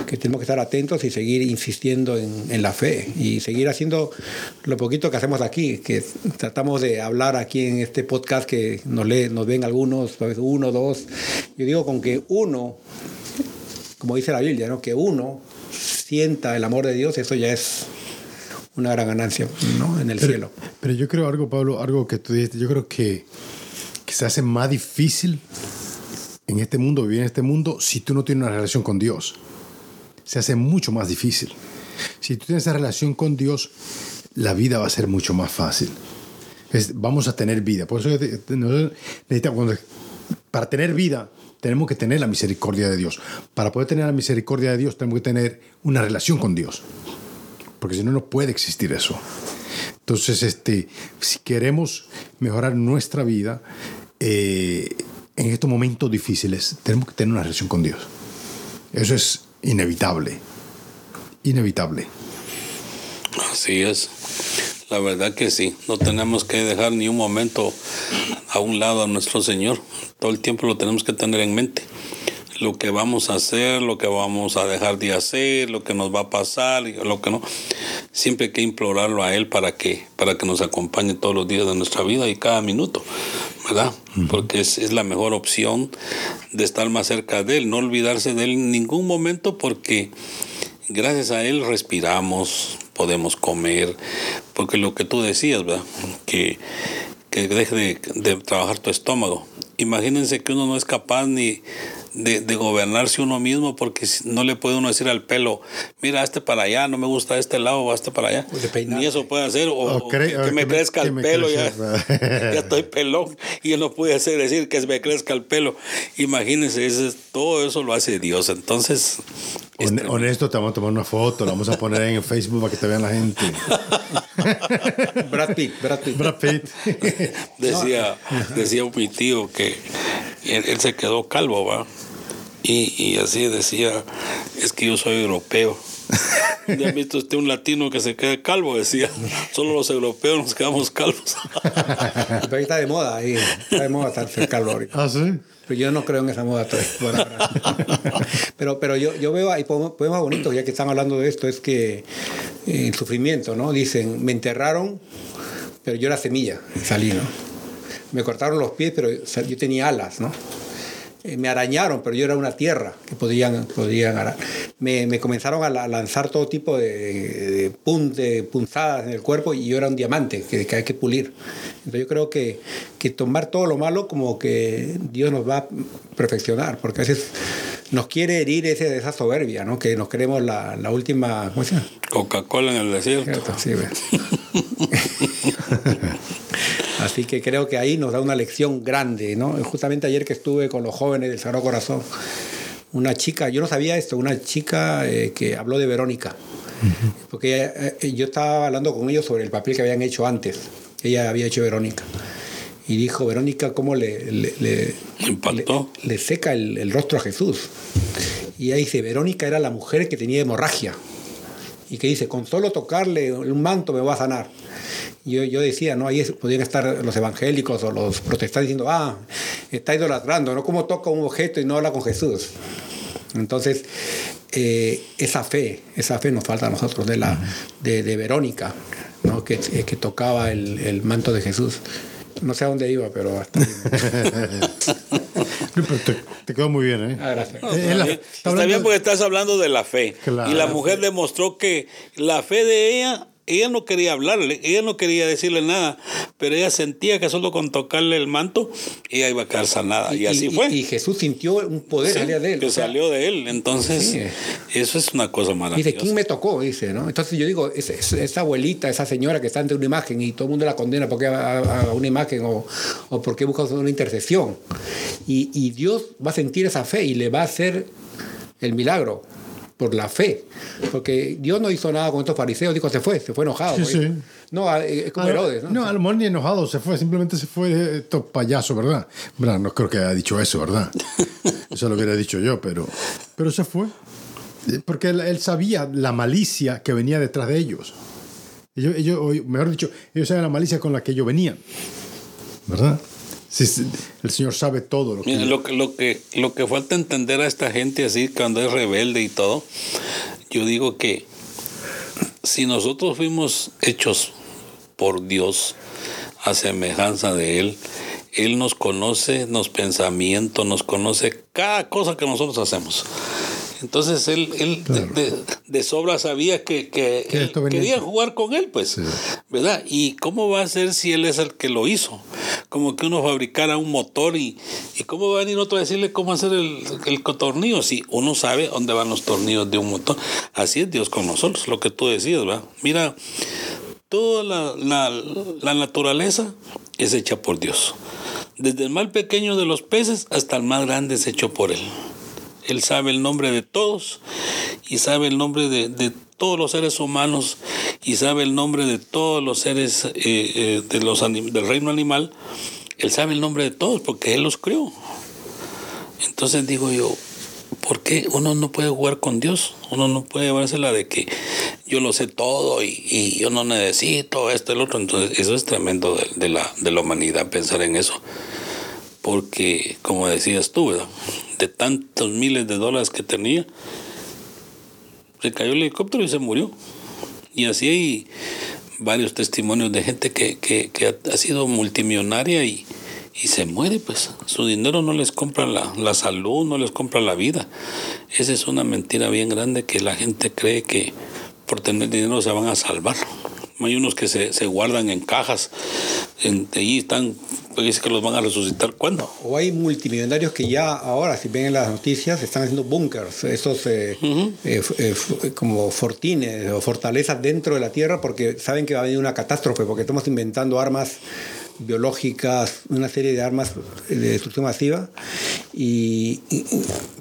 que tenemos que estar atentos y seguir insistiendo en, en, la fe y seguir haciendo lo poquito que hacemos aquí, que tratamos de hablar aquí en este podcast que nos, lee, nos ven algunos, uno, dos. Yo digo con que uno, como dice la Biblia, ¿no? que uno sienta el amor de Dios, eso ya es una gran ganancia ¿no? en el pero, cielo. Pero yo creo algo, Pablo, algo que tú dijiste, yo creo que, que se hace más difícil en este mundo, vivir en este mundo, si tú no tienes una relación con Dios. Se hace mucho más difícil. Si tú tienes esa relación con Dios, la vida va a ser mucho más fácil. Vamos a tener vida. Por eso necesitamos, para tener vida, tenemos que tener la misericordia de Dios. Para poder tener la misericordia de Dios, tenemos que tener una relación con Dios. Porque si no, no puede existir eso. Entonces, este, si queremos mejorar nuestra vida eh, en estos momentos difíciles, tenemos que tener una relación con Dios. Eso es inevitable. Inevitable. Así es. La verdad que sí. No tenemos que dejar ni un momento a un lado a nuestro Señor. Todo el tiempo lo tenemos que tener en mente. Lo que vamos a hacer, lo que vamos a dejar de hacer, lo que nos va a pasar, lo que no. Siempre hay que implorarlo a Él para que, para que nos acompañe todos los días de nuestra vida y cada minuto, ¿verdad? Porque es, es, la mejor opción de estar más cerca de Él, no olvidarse de Él en ningún momento porque gracias a Él respiramos, podemos comer, porque lo que tú decías, ¿verdad? Que, que deje de, de trabajar tu estómago. Imagínense que uno no es capaz ni de, de, gobernarse uno mismo porque no le puede uno decir al pelo, mira, este para allá, no me gusta este lado o este para allá. Ni eso puede hacer, o, o cre o que, que, me crezca que el me pelo, ya, ya estoy pelón y él no puede hacer decir que me crezca el pelo. Imagínense, ese, todo eso lo hace Dios. Entonces, Honesto, te vamos a tomar una foto, la vamos a poner en Facebook para que te vean la gente. Brad Pitt, Brad Pitt. Brad Pitt. decía, decía mi tío que él, él se quedó calvo, ¿va? Y, y, así decía, es que yo soy europeo. ¿Ya ha visto usted un latino que se quede calvo? Decía, solo los europeos nos quedamos calvos. Pero ahí está de moda, ahí está de moda estar calvo ahorita. ¿Ah, sí? Pero yo no creo en esa moda todavía. pero, pero yo, yo veo, hay poemas bonitos, ya que están hablando de esto, es que el sufrimiento, ¿no? Dicen, me enterraron, pero yo era semilla, salí, ¿no? Me cortaron los pies, pero yo tenía alas, ¿no? Me arañaron, pero yo era una tierra que podían, podían arar. me, me comenzaron a la- lanzar todo tipo de, de, pun- de punzadas en el cuerpo y yo era un diamante que, que hay que pulir. Entonces yo creo que, que tomar todo lo malo como que Dios nos va a perfeccionar, porque a veces nos quiere herir ese, esa soberbia, ¿no? Que nos creemos la, la última... Coca-Cola en el desierto. Cierto, sí. Así que creo que ahí nos da una lección grande, ¿no? Justamente ayer que estuve con los jóvenes del Sagrado Corazón, una chica, yo no sabía esto, una chica eh, que habló de Verónica, porque eh, yo estaba hablando con ellos sobre el papel que habían hecho antes, ella había hecho Verónica, y dijo, Verónica, ¿cómo le, le, le- Impactó. le- le seca el, el rostro a Jesús? Y ella dice, Verónica era la mujer que tenía hemorragia y que dice, con solo tocarle un manto me va a sanar. Yo, yo decía, ¿no? Ahí es- podrían estar los evangélicos o los protestantes diciendo, ah, está idolatrando, ¿no? ¿Cómo toca un objeto y no habla con Jesús? Entonces, eh, esa fe, esa fe nos falta a nosotros, de, la, de, de Verónica, ¿no? que, que tocaba el, el manto de Jesús. No sé a dónde iba, pero hasta ahí. No, pero te, te quedó muy bien, ¿eh? Ah, gracias. No, Eh, está, la- bien, está bien porque estás hablando de la fe. Claro. Y la mujer demostró que la fe de ella, ella no quería hablarle, ella no quería decirle nada, pero ella sentía que solo con tocarle el manto, ella iba a quedar sanada. Y, así fue. Y, Jesús sintió un poder Sí, salía de él. que o sea, salió de él. Entonces, Sí. eso es una cosa Dice, maravillosa. ¿quién me tocó? Dice, ¿no? Entonces yo digo, es- es- esa abuelita, esa señora que está ante una imagen y todo el mundo la condena porque a, a una imagen o, o porque busca una intercesión. Y, y Dios va a sentir esa fe y le va a hacer el milagro por la fe. Porque Dios no hizo nada con estos fariseos, dijo, se fue, se fue enojado. Sí, pues. sí. No, a- es como Herodes, ¿no? No, a lo mejor ni enojado se fue, simplemente se fue eh, estos payaso, ¿verdad? Verdad, No creo que haya dicho eso, ¿verdad? Eso lo hubiera dicho yo, pero, pero se fue. Eh, Porque él, él sabía la malicia que venía detrás de ellos. Ellos, ellos- mejor dicho, ellos sabían la malicia con la que ellos venían, ¿verdad? Sí, sí, el Señor sabe todo lo que... Mira, lo, que, lo, que, lo que falta entender a esta gente así cuando es rebelde y todo, yo digo que si nosotros fuimos hechos por Dios a semejanza de Él, Él nos conoce, nos pensamientos, nos conoce cada cosa que nosotros hacemos. Entonces él, él de- de, de sobra sabía que, que él quería jugar con él, pues, ¿verdad? ¿Y cómo va a ser si él es el que lo hizo? Como que uno fabricara un motor y, y cómo va a venir otro a decirle cómo hacer el, el tornillo si uno sabe dónde van los tornillos de un motor. Así es Dios con nosotros, lo que tú decías, ¿verdad? Mira, toda la, la, la naturaleza es hecha por Dios. Desde el más pequeño de los peces hasta el más grande es hecho por Él. Él sabe el nombre de todos y sabe el nombre de, de todos los seres humanos y sabe el nombre de todos los seres eh, eh, del reino animal. Él sabe el nombre de todos porque Él los creó. Entonces digo yo, ¿por qué uno no puede jugar con Dios? Uno no puede llevársela de que yo lo sé todo y, yo no necesito esto, el otro. Entonces eso es tremendo de, de la, de la humanidad pensar en eso. Porque, como decías tú, ¿verdad? de tantos miles de dólares que tenía, se cayó el helicóptero y se murió. Y así hay varios testimonios de gente que, que, ha sido multimillonaria y, y se muere, pues su dinero no les compra la, la salud, no les compra la vida. Esa es una mentira bien grande que la gente cree que por tener dinero se van a salvar. Hay unos que se, se guardan en cajas, en, allí están, pues dice que los van a resucitar. ¿Cuándo? O hay multimillonarios que ya ahora, si ven en las noticias, están haciendo búnkers, esos eh, eh, eh, f- como fortines o fortalezas dentro de la tierra porque saben que va a venir una catástrofe, porque estamos inventando armas biológicas, una serie de armas de destrucción masiva y, y,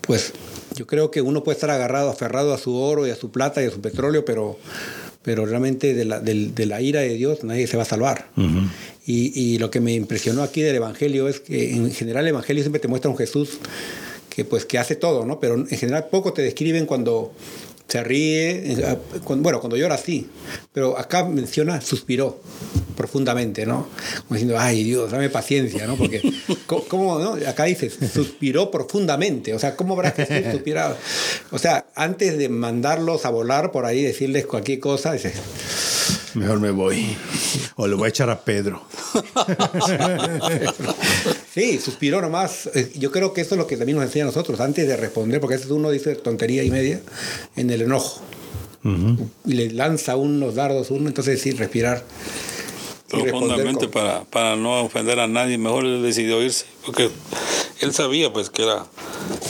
pues yo creo que uno puede estar agarrado, aferrado a su oro y a su plata y a su petróleo, pero, pero realmente de la, del- de la ira de Dios nadie se va a salvar. Y, y lo que me impresionó aquí del Evangelio es que en general el Evangelio siempre te muestra un Jesús que pues que hace todo, ¿no? Pero en general poco te describen cuando se ríe, eh, bueno, cuando llora sí, pero acá menciona suspiró profundamente, ¿no? Como diciendo, ay Dios, dame paciencia, ¿no? Porque, ¿cómo, no? Acá dice, suspiró profundamente, o sea, ¿cómo habrá Jesús suspirado? O sea, antes de mandarlos a volar por ahí, decirles cualquier cosa, dice, Mejor me voy. O le voy a echar a Pedro. Sí, suspiró nomás. Eh, Yo creo que eso es lo que también nos enseña a nosotros, antes de responder, porque a veces uno dice tontería y media en el enojo. Y le lanza unos dardos uno, entonces sí, respirar. Y profundamente con- para, para no ofender a nadie, mejor él decidió irse, porque él sabía pues que era,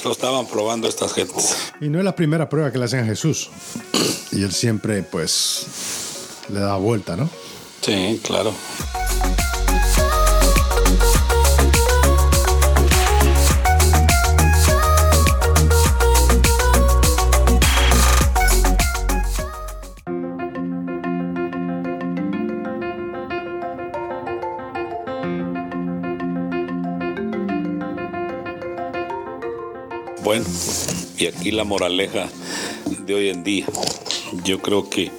lo estaban probando estas gentes. Y no es la primera prueba que le hacen a Jesús. Y él siempre, pues, le da vuelta, ¿no? Sí, claro. Bueno, y aquí la moraleja de hoy en día. Yo creo que,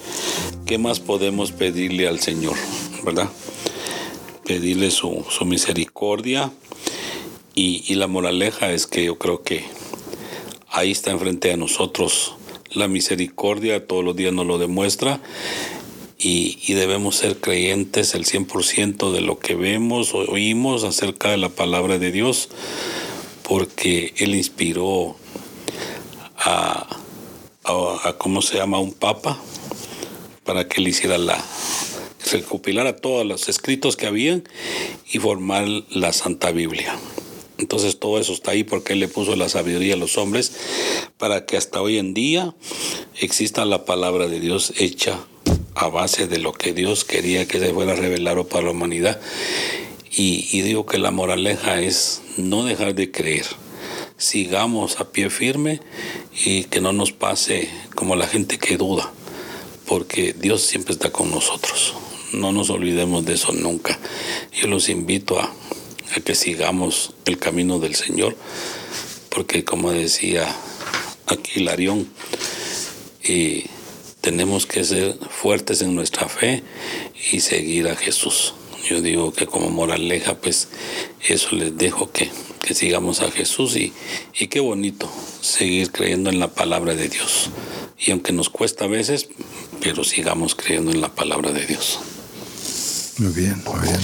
¿qué más podemos pedirle al Señor? ¿Verdad? Pedirle su, su misericordia. Y, y la moraleja es que yo creo que ahí está enfrente de nosotros la misericordia, todos los días nos lo demuestra. Y, y debemos ser creyentes el 100% de lo que vemos o oímos acerca de la palabra de Dios, porque Él inspiró a, a, ¿cómo se llama? un papa para que él hiciera la recopilara todos los escritos que habían y formar la Santa Biblia. Entonces todo eso está ahí porque él le puso la sabiduría a los hombres para que hasta hoy en día exista la palabra de Dios hecha a base de lo que Dios quería que se fuera revelado para la humanidad. Y, digo que la moraleja es no dejar de creer. Sigamos a pie firme y que no nos pase como la gente que duda, porque Dios siempre está con nosotros. No nos olvidemos de eso nunca. Yo los invito a, a que sigamos el camino del Señor, porque como decía aquí Larión, y tenemos que ser fuertes en nuestra fe y seguir a Jesús. Yo digo que como moraleja, pues eso les dejo que, que sigamos a Jesús y, y qué bonito seguir creyendo en la palabra de Dios. Y aunque nos cuesta a veces, pero sigamos creyendo en la palabra de Dios. Muy bien, muy bien.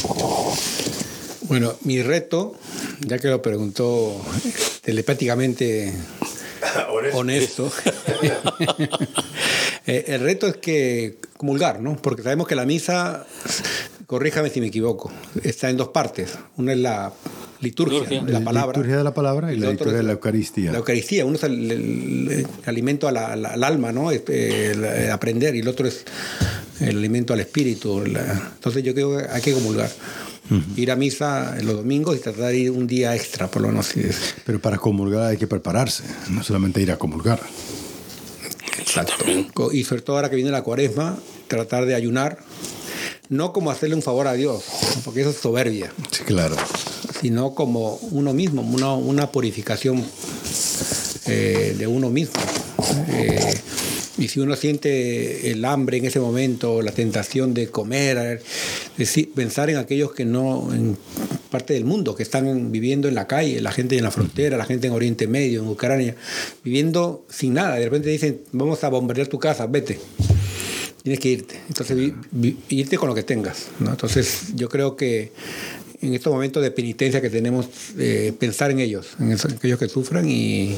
Bueno, mi reto, ya que lo preguntó telepáticamente honesto, eh, el reto es que comulgar, ¿no? Porque sabemos que la misa, corríjame si me equivoco, está en dos partes. Una es la liturgia, Liturgia. de la La palabra. liturgia de la palabra y la liturgia de la Eucaristía. La Eucaristía, uno es el, el- el alimento a la- la- al alma, ¿no? El, el aprender, y el otro es el alimento al espíritu. la- entonces yo creo que hay que comulgar. Ir a misa en los domingos y tratar de ir un día extra, por lo menos. si es- Pero para comulgar hay que prepararse, no solamente ir a comulgar. Co- Y sobre todo ahora que viene la cuaresma, tratar de ayunar, no como hacerle un favor a Dios, porque eso es soberbia, Sí, claro. sino como uno mismo, una, una purificación eh, de uno mismo. Eh, y si uno siente el hambre en ese momento, la tentación de comer, decir- pensar en aquellos que no, en parte del mundo, que están viviendo en la calle, la gente en la frontera, la gente en Oriente Medio, en Ucrania, viviendo sin nada. De repente dicen, vamos a bombardear tu casa, vete. Tienes que irte. Entonces, vi- vi- irte con lo que tengas. ¿no? Entonces, yo creo que en estos momentos de penitencia que tenemos, eh, pensar en ellos, en, aquellos que sufran y,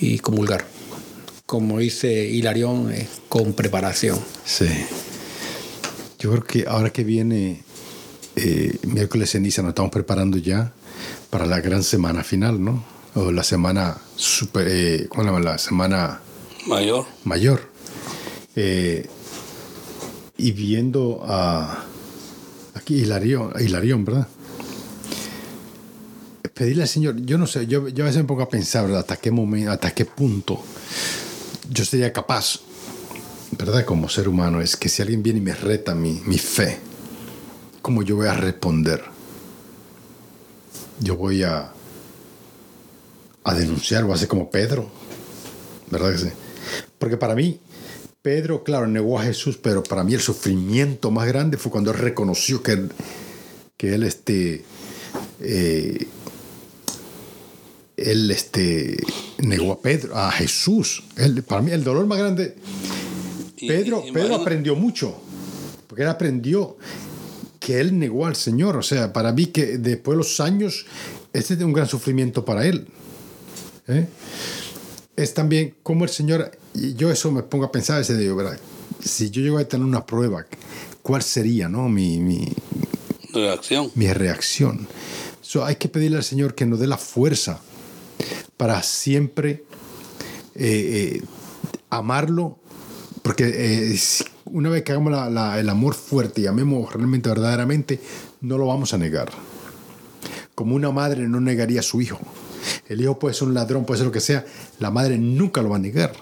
y comulgar. Como dice Hilarión, eh, con preparación. Sí. Yo creo que ahora que viene eh, miércoles ceniza, nos estamos preparando ya para la gran semana final, ¿no? O la semana super, eh, ¿cómo se llama? La semana Mayor. mayor. Eh, y viendo a aquí Hilarión, Hilarión, ¿verdad? Pedirle al Señor, yo no sé, yo, yo a veces me pongo a pensar, ¿verdad? Hasta qué momento, hasta qué punto yo sería capaz, ¿verdad? Como ser humano, es que si alguien viene y me reta mi, mi fe, ¿cómo yo voy a responder? Yo voy a, a denunciar, voy a hacer como Pedro, ¿verdad que sí? Porque para mí, Pedro, claro, negó a Jesús, pero para mí el sufrimiento más grande fue cuando él reconoció que él, que él este, eh, él este, negó a Pedro, a Jesús. Él- para mí el dolor más grande, Pedro, Pedro aprendió mucho, porque él aprendió que que él negó al Señor. O sea, para mí que después de los años, este es un gran sufrimiento para él. ¿eh? Es también como el Señor, y yo eso me pongo a pensar ese día, ¿verdad? Si yo llego a tener una prueba, ¿cuál sería no? mi, mi reacción? Mi reacción. So, hay que pedirle al Señor que nos dé la fuerza para siempre eh, eh, amarlo, porque eh, una vez que hagamos el amor fuerte y amemos realmente, verdaderamente, no lo vamos a negar. Como una madre no negaría a su hijo. El hijo puede ser un ladrón, puede ser lo que sea, la madre nunca lo va a negar.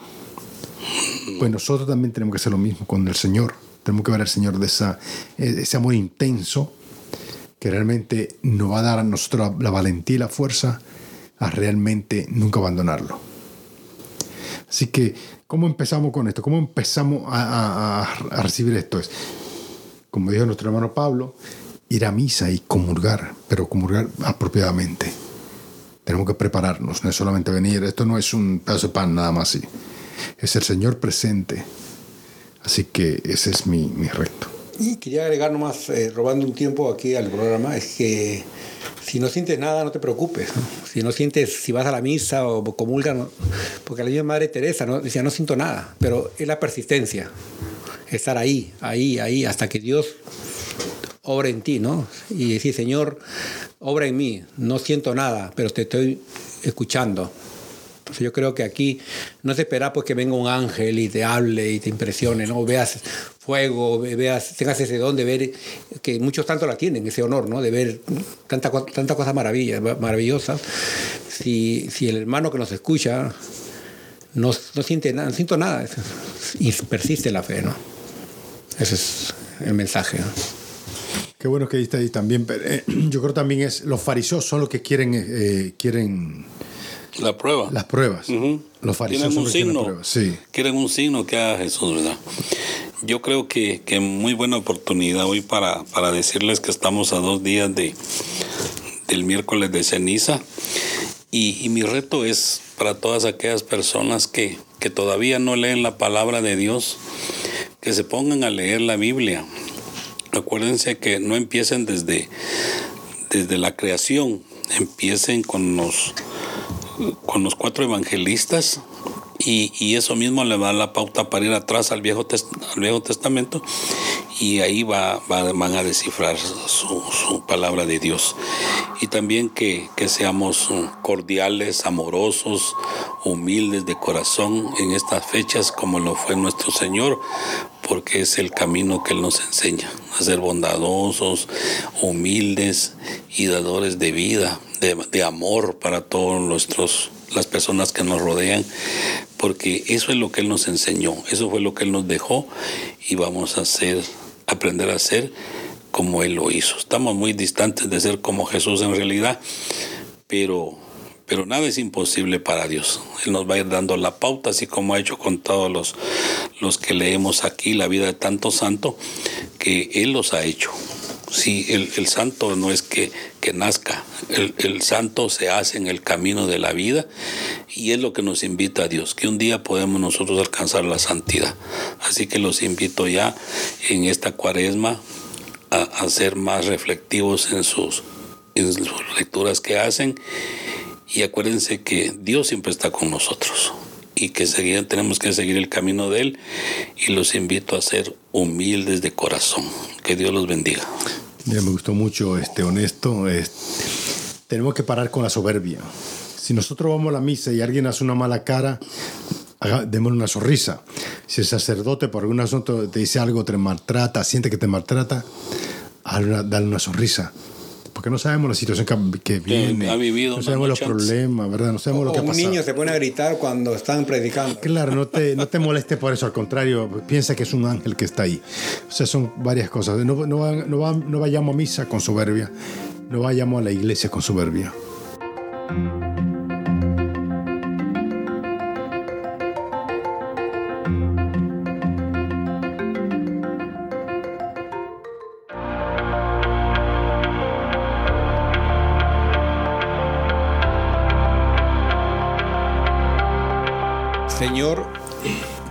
Pues nosotros también tenemos que hacer lo mismo con el Señor. Tenemos que ver al Señor de esa, ese amor intenso que realmente nos va a dar a nosotros la valentía y la fuerza a realmente nunca abandonarlo. Así que, ¿cómo empezamos con esto? ¿Cómo empezamos a, a, recibir esto? Es, como dijo nuestro hermano Pablo, ir a misa y comulgar, pero comulgar apropiadamente. Tenemos que prepararnos, no es solamente venir, esto no es un pedazo de pan nada más así. Es el Señor presente. Así que ese es mi, mi reto. Y quería agregar nomás, eh, robando un tiempo aquí al programa, es que si no sientes nada, no te preocupes. Si no sientes, si vas a la misa o comulgas, porque la misma Madre Teresa ¿no? decía, no siento nada, pero es la persistencia, estar ahí, ahí, ahí, hasta que Dios obra en ti, ¿no? Y decir, Señor, obra en mí, no siento nada, pero te estoy escuchando. Entonces yo creo que aquí no se espera pues que venga un ángel y te hable y te impresione, ¿no? Veas fuego, veas, tengas ese don de ver, que muchos tanto la tienen, ese honor, ¿no? De ver tanta, tanta cosa maravilla, maravillosa. Si, si el hermano que nos escucha no, no siente nada, no siento nada, y persiste la fe, ¿no? Ese es el mensaje. Qué bueno que diste ahí también. Eh, yo creo también es, los fariseos son los que quieren, eh, quieren la prueba. Las pruebas. Los fariseos quieren un signo. Sí. Quieren un signo que haga Jesús, ¿verdad? Yo creo que, que muy buena oportunidad hoy para, para decirles que estamos a dos días de, del miércoles de ceniza. Y, y mi reto es para todas aquellas personas que, que todavía no leen la palabra de Dios, que se pongan a leer la Biblia. Acuérdense que no empiecen desde, desde la creación, empiecen con los con los cuatro evangelistas y, eso mismo le va la pauta para ir atrás al Viejo, al Viejo Testamento y ahí va, van a descifrar su, palabra de Dios. Y también que, que seamos cordiales, amorosos, humildes de corazón en estas fechas como lo fue nuestro Señor, porque es el camino que Él nos enseña, a ser bondadosos, humildes y dadores de vida, de, amor para todos nuestros las personas que nos rodean, porque eso es lo que Él nos enseñó, eso fue lo que Él nos dejó y vamos a hacer, aprender a ser como Él lo hizo. Estamos muy distantes de ser como Jesús en realidad, pero pero nada es imposible para Dios. Él nos va a ir dando la pauta, así como ha hecho con todos los, los que leemos aquí la vida de tanto santo, que Él los ha hecho. Sí, el, santo no es que, que nazca, el, el, santo se hace en el camino de la vida y es lo que nos invita a Dios, que un día podemos nosotros alcanzar la santidad. Así que los invito ya en esta cuaresma a, a ser más reflectivos en sus, en sus lecturas que hacen y acuérdense que Dios siempre está con nosotros y que seguir, tenemos que seguir el camino de Él y los invito a ser humildes de corazón. Que Dios los bendiga. me gustó mucho este honesto. tenemos que parar con la soberbia. Si nosotros vamos a la misa y alguien hace una mala cara, démosle una sonrisa. Si el sacerdote por algún asunto te dice algo, te maltrata, siente que te maltrata, dale una sonrisa porque no sabemos la situación que, viene. Ha vivido no sabemos los problemas, ¿verdad? No sabemos lo que ha pasado. Un niño se pone a gritar cuando están predicando. Claro, no te, no te moleste por eso, al contrario, piensa que es un ángel que está ahí. O sea, son varias cosas. No, no, no, no vayamos a misa con soberbia, no vayamos a la iglesia con soberbia.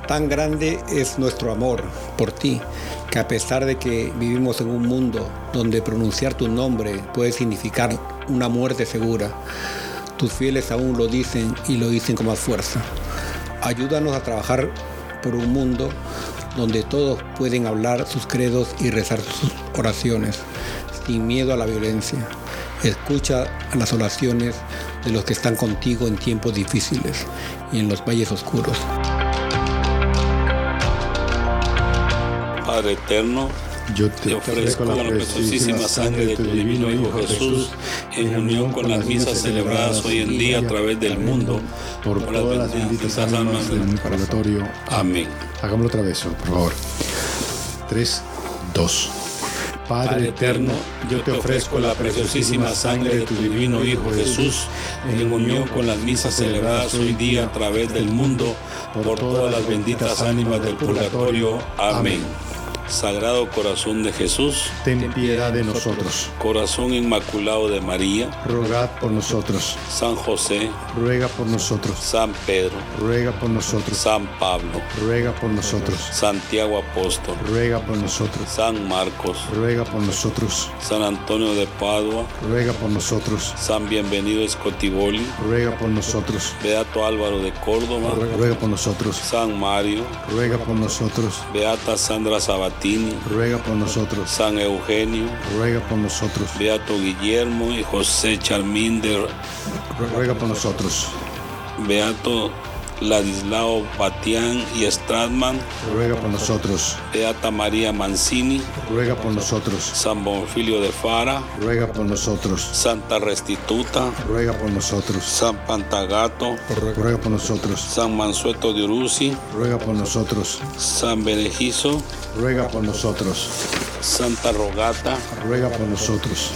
Tan grande es nuestro amor por ti, que a pesar de que vivimos en un mundo donde pronunciar tu nombre puede significar una muerte segura, tus fieles aún lo dicen y lo dicen con más fuerza. Ayúdanos a trabajar por un mundo donde todos pueden hablar sus credos y rezar sus oraciones, sin miedo a la violencia. Escucha las oraciones de los que están contigo en tiempos difíciles y en los valles oscuros. Padre eterno, Yo te ofrezco la preciosísima sangre de tu divino Hijo Jesús, en unión con las misas celebradas hoy en día a través del mundo, por todas las benditas almas del purgatorio. Amén. Hagámoslo otra vez, por favor. 3, 2. Padre eterno, yo te ofrezco la preciosísima sangre de tu divino Hijo Jesús, en unión con las misas celebradas hoy día a través del mundo, por todas las benditas ánimas del purgatorio. Amén. Sagrado Corazón de Jesús, ten piedad de nosotros. Corazón Inmaculado de María, rogad por nosotros. San José, ruega por nosotros. San Pedro, ruega por nosotros. San Pablo, ruega por nosotros. Santiago Apóstol, ruega por nosotros. San Marcos, ruega por nosotros. San Antonio de Padua, ruega por nosotros. San Bienvenido Escotiboli, ruega por nosotros. Beato Álvaro de Córdoba, ruega por nosotros. San Mario, ruega por nosotros. Beata Sandra Sabatini, ruega por nosotros. San Eugenio, ruega por nosotros. Beato Guillermo y José Charminder, ruega por nosotros. Beato Ladislao Batián y Stradman, ruega por nosotros. Beata María Mancini, ruega por nosotros. San Bonfilio de Fara, ruega por nosotros. Santa Restituta, ruega por nosotros. San Pantagato, ruega por nosotros. San Mansueto de Uruzi, ruega por nosotros. San Benejizo, ruega por nosotros. Santa Rogata, ruega por nosotros.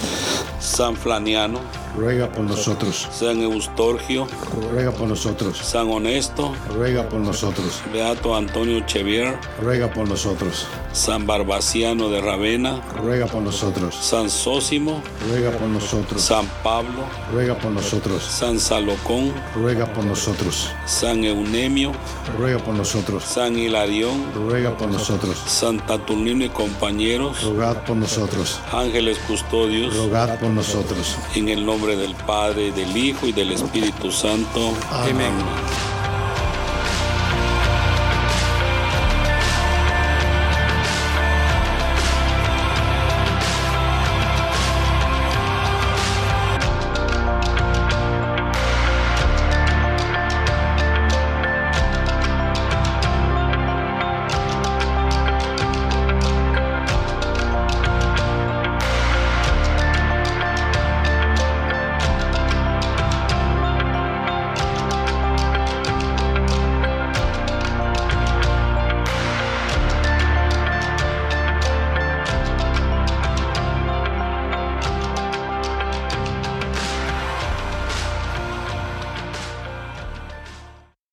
San Flaniano, ruega por nosotros. San Eustorgio, ruega por nosotros. San Honesto, ruega por nosotros. Beato Antonio Chevier, ruega por nosotros. San Barbaciano de Ravena, ruega por nosotros. San Sósimo, ruega por nosotros. San Pablo, ruega por nosotros. San Salocón, ruega por nosotros. San Eunemio, ruega por nosotros. San Hilarión, ruega por nosotros. San Taturnino y compañeros, rogad por nosotros. Ángeles custodios, rogad por nosotros. En el nombre del Padre, del Hijo y del Espíritu Santo. Amén.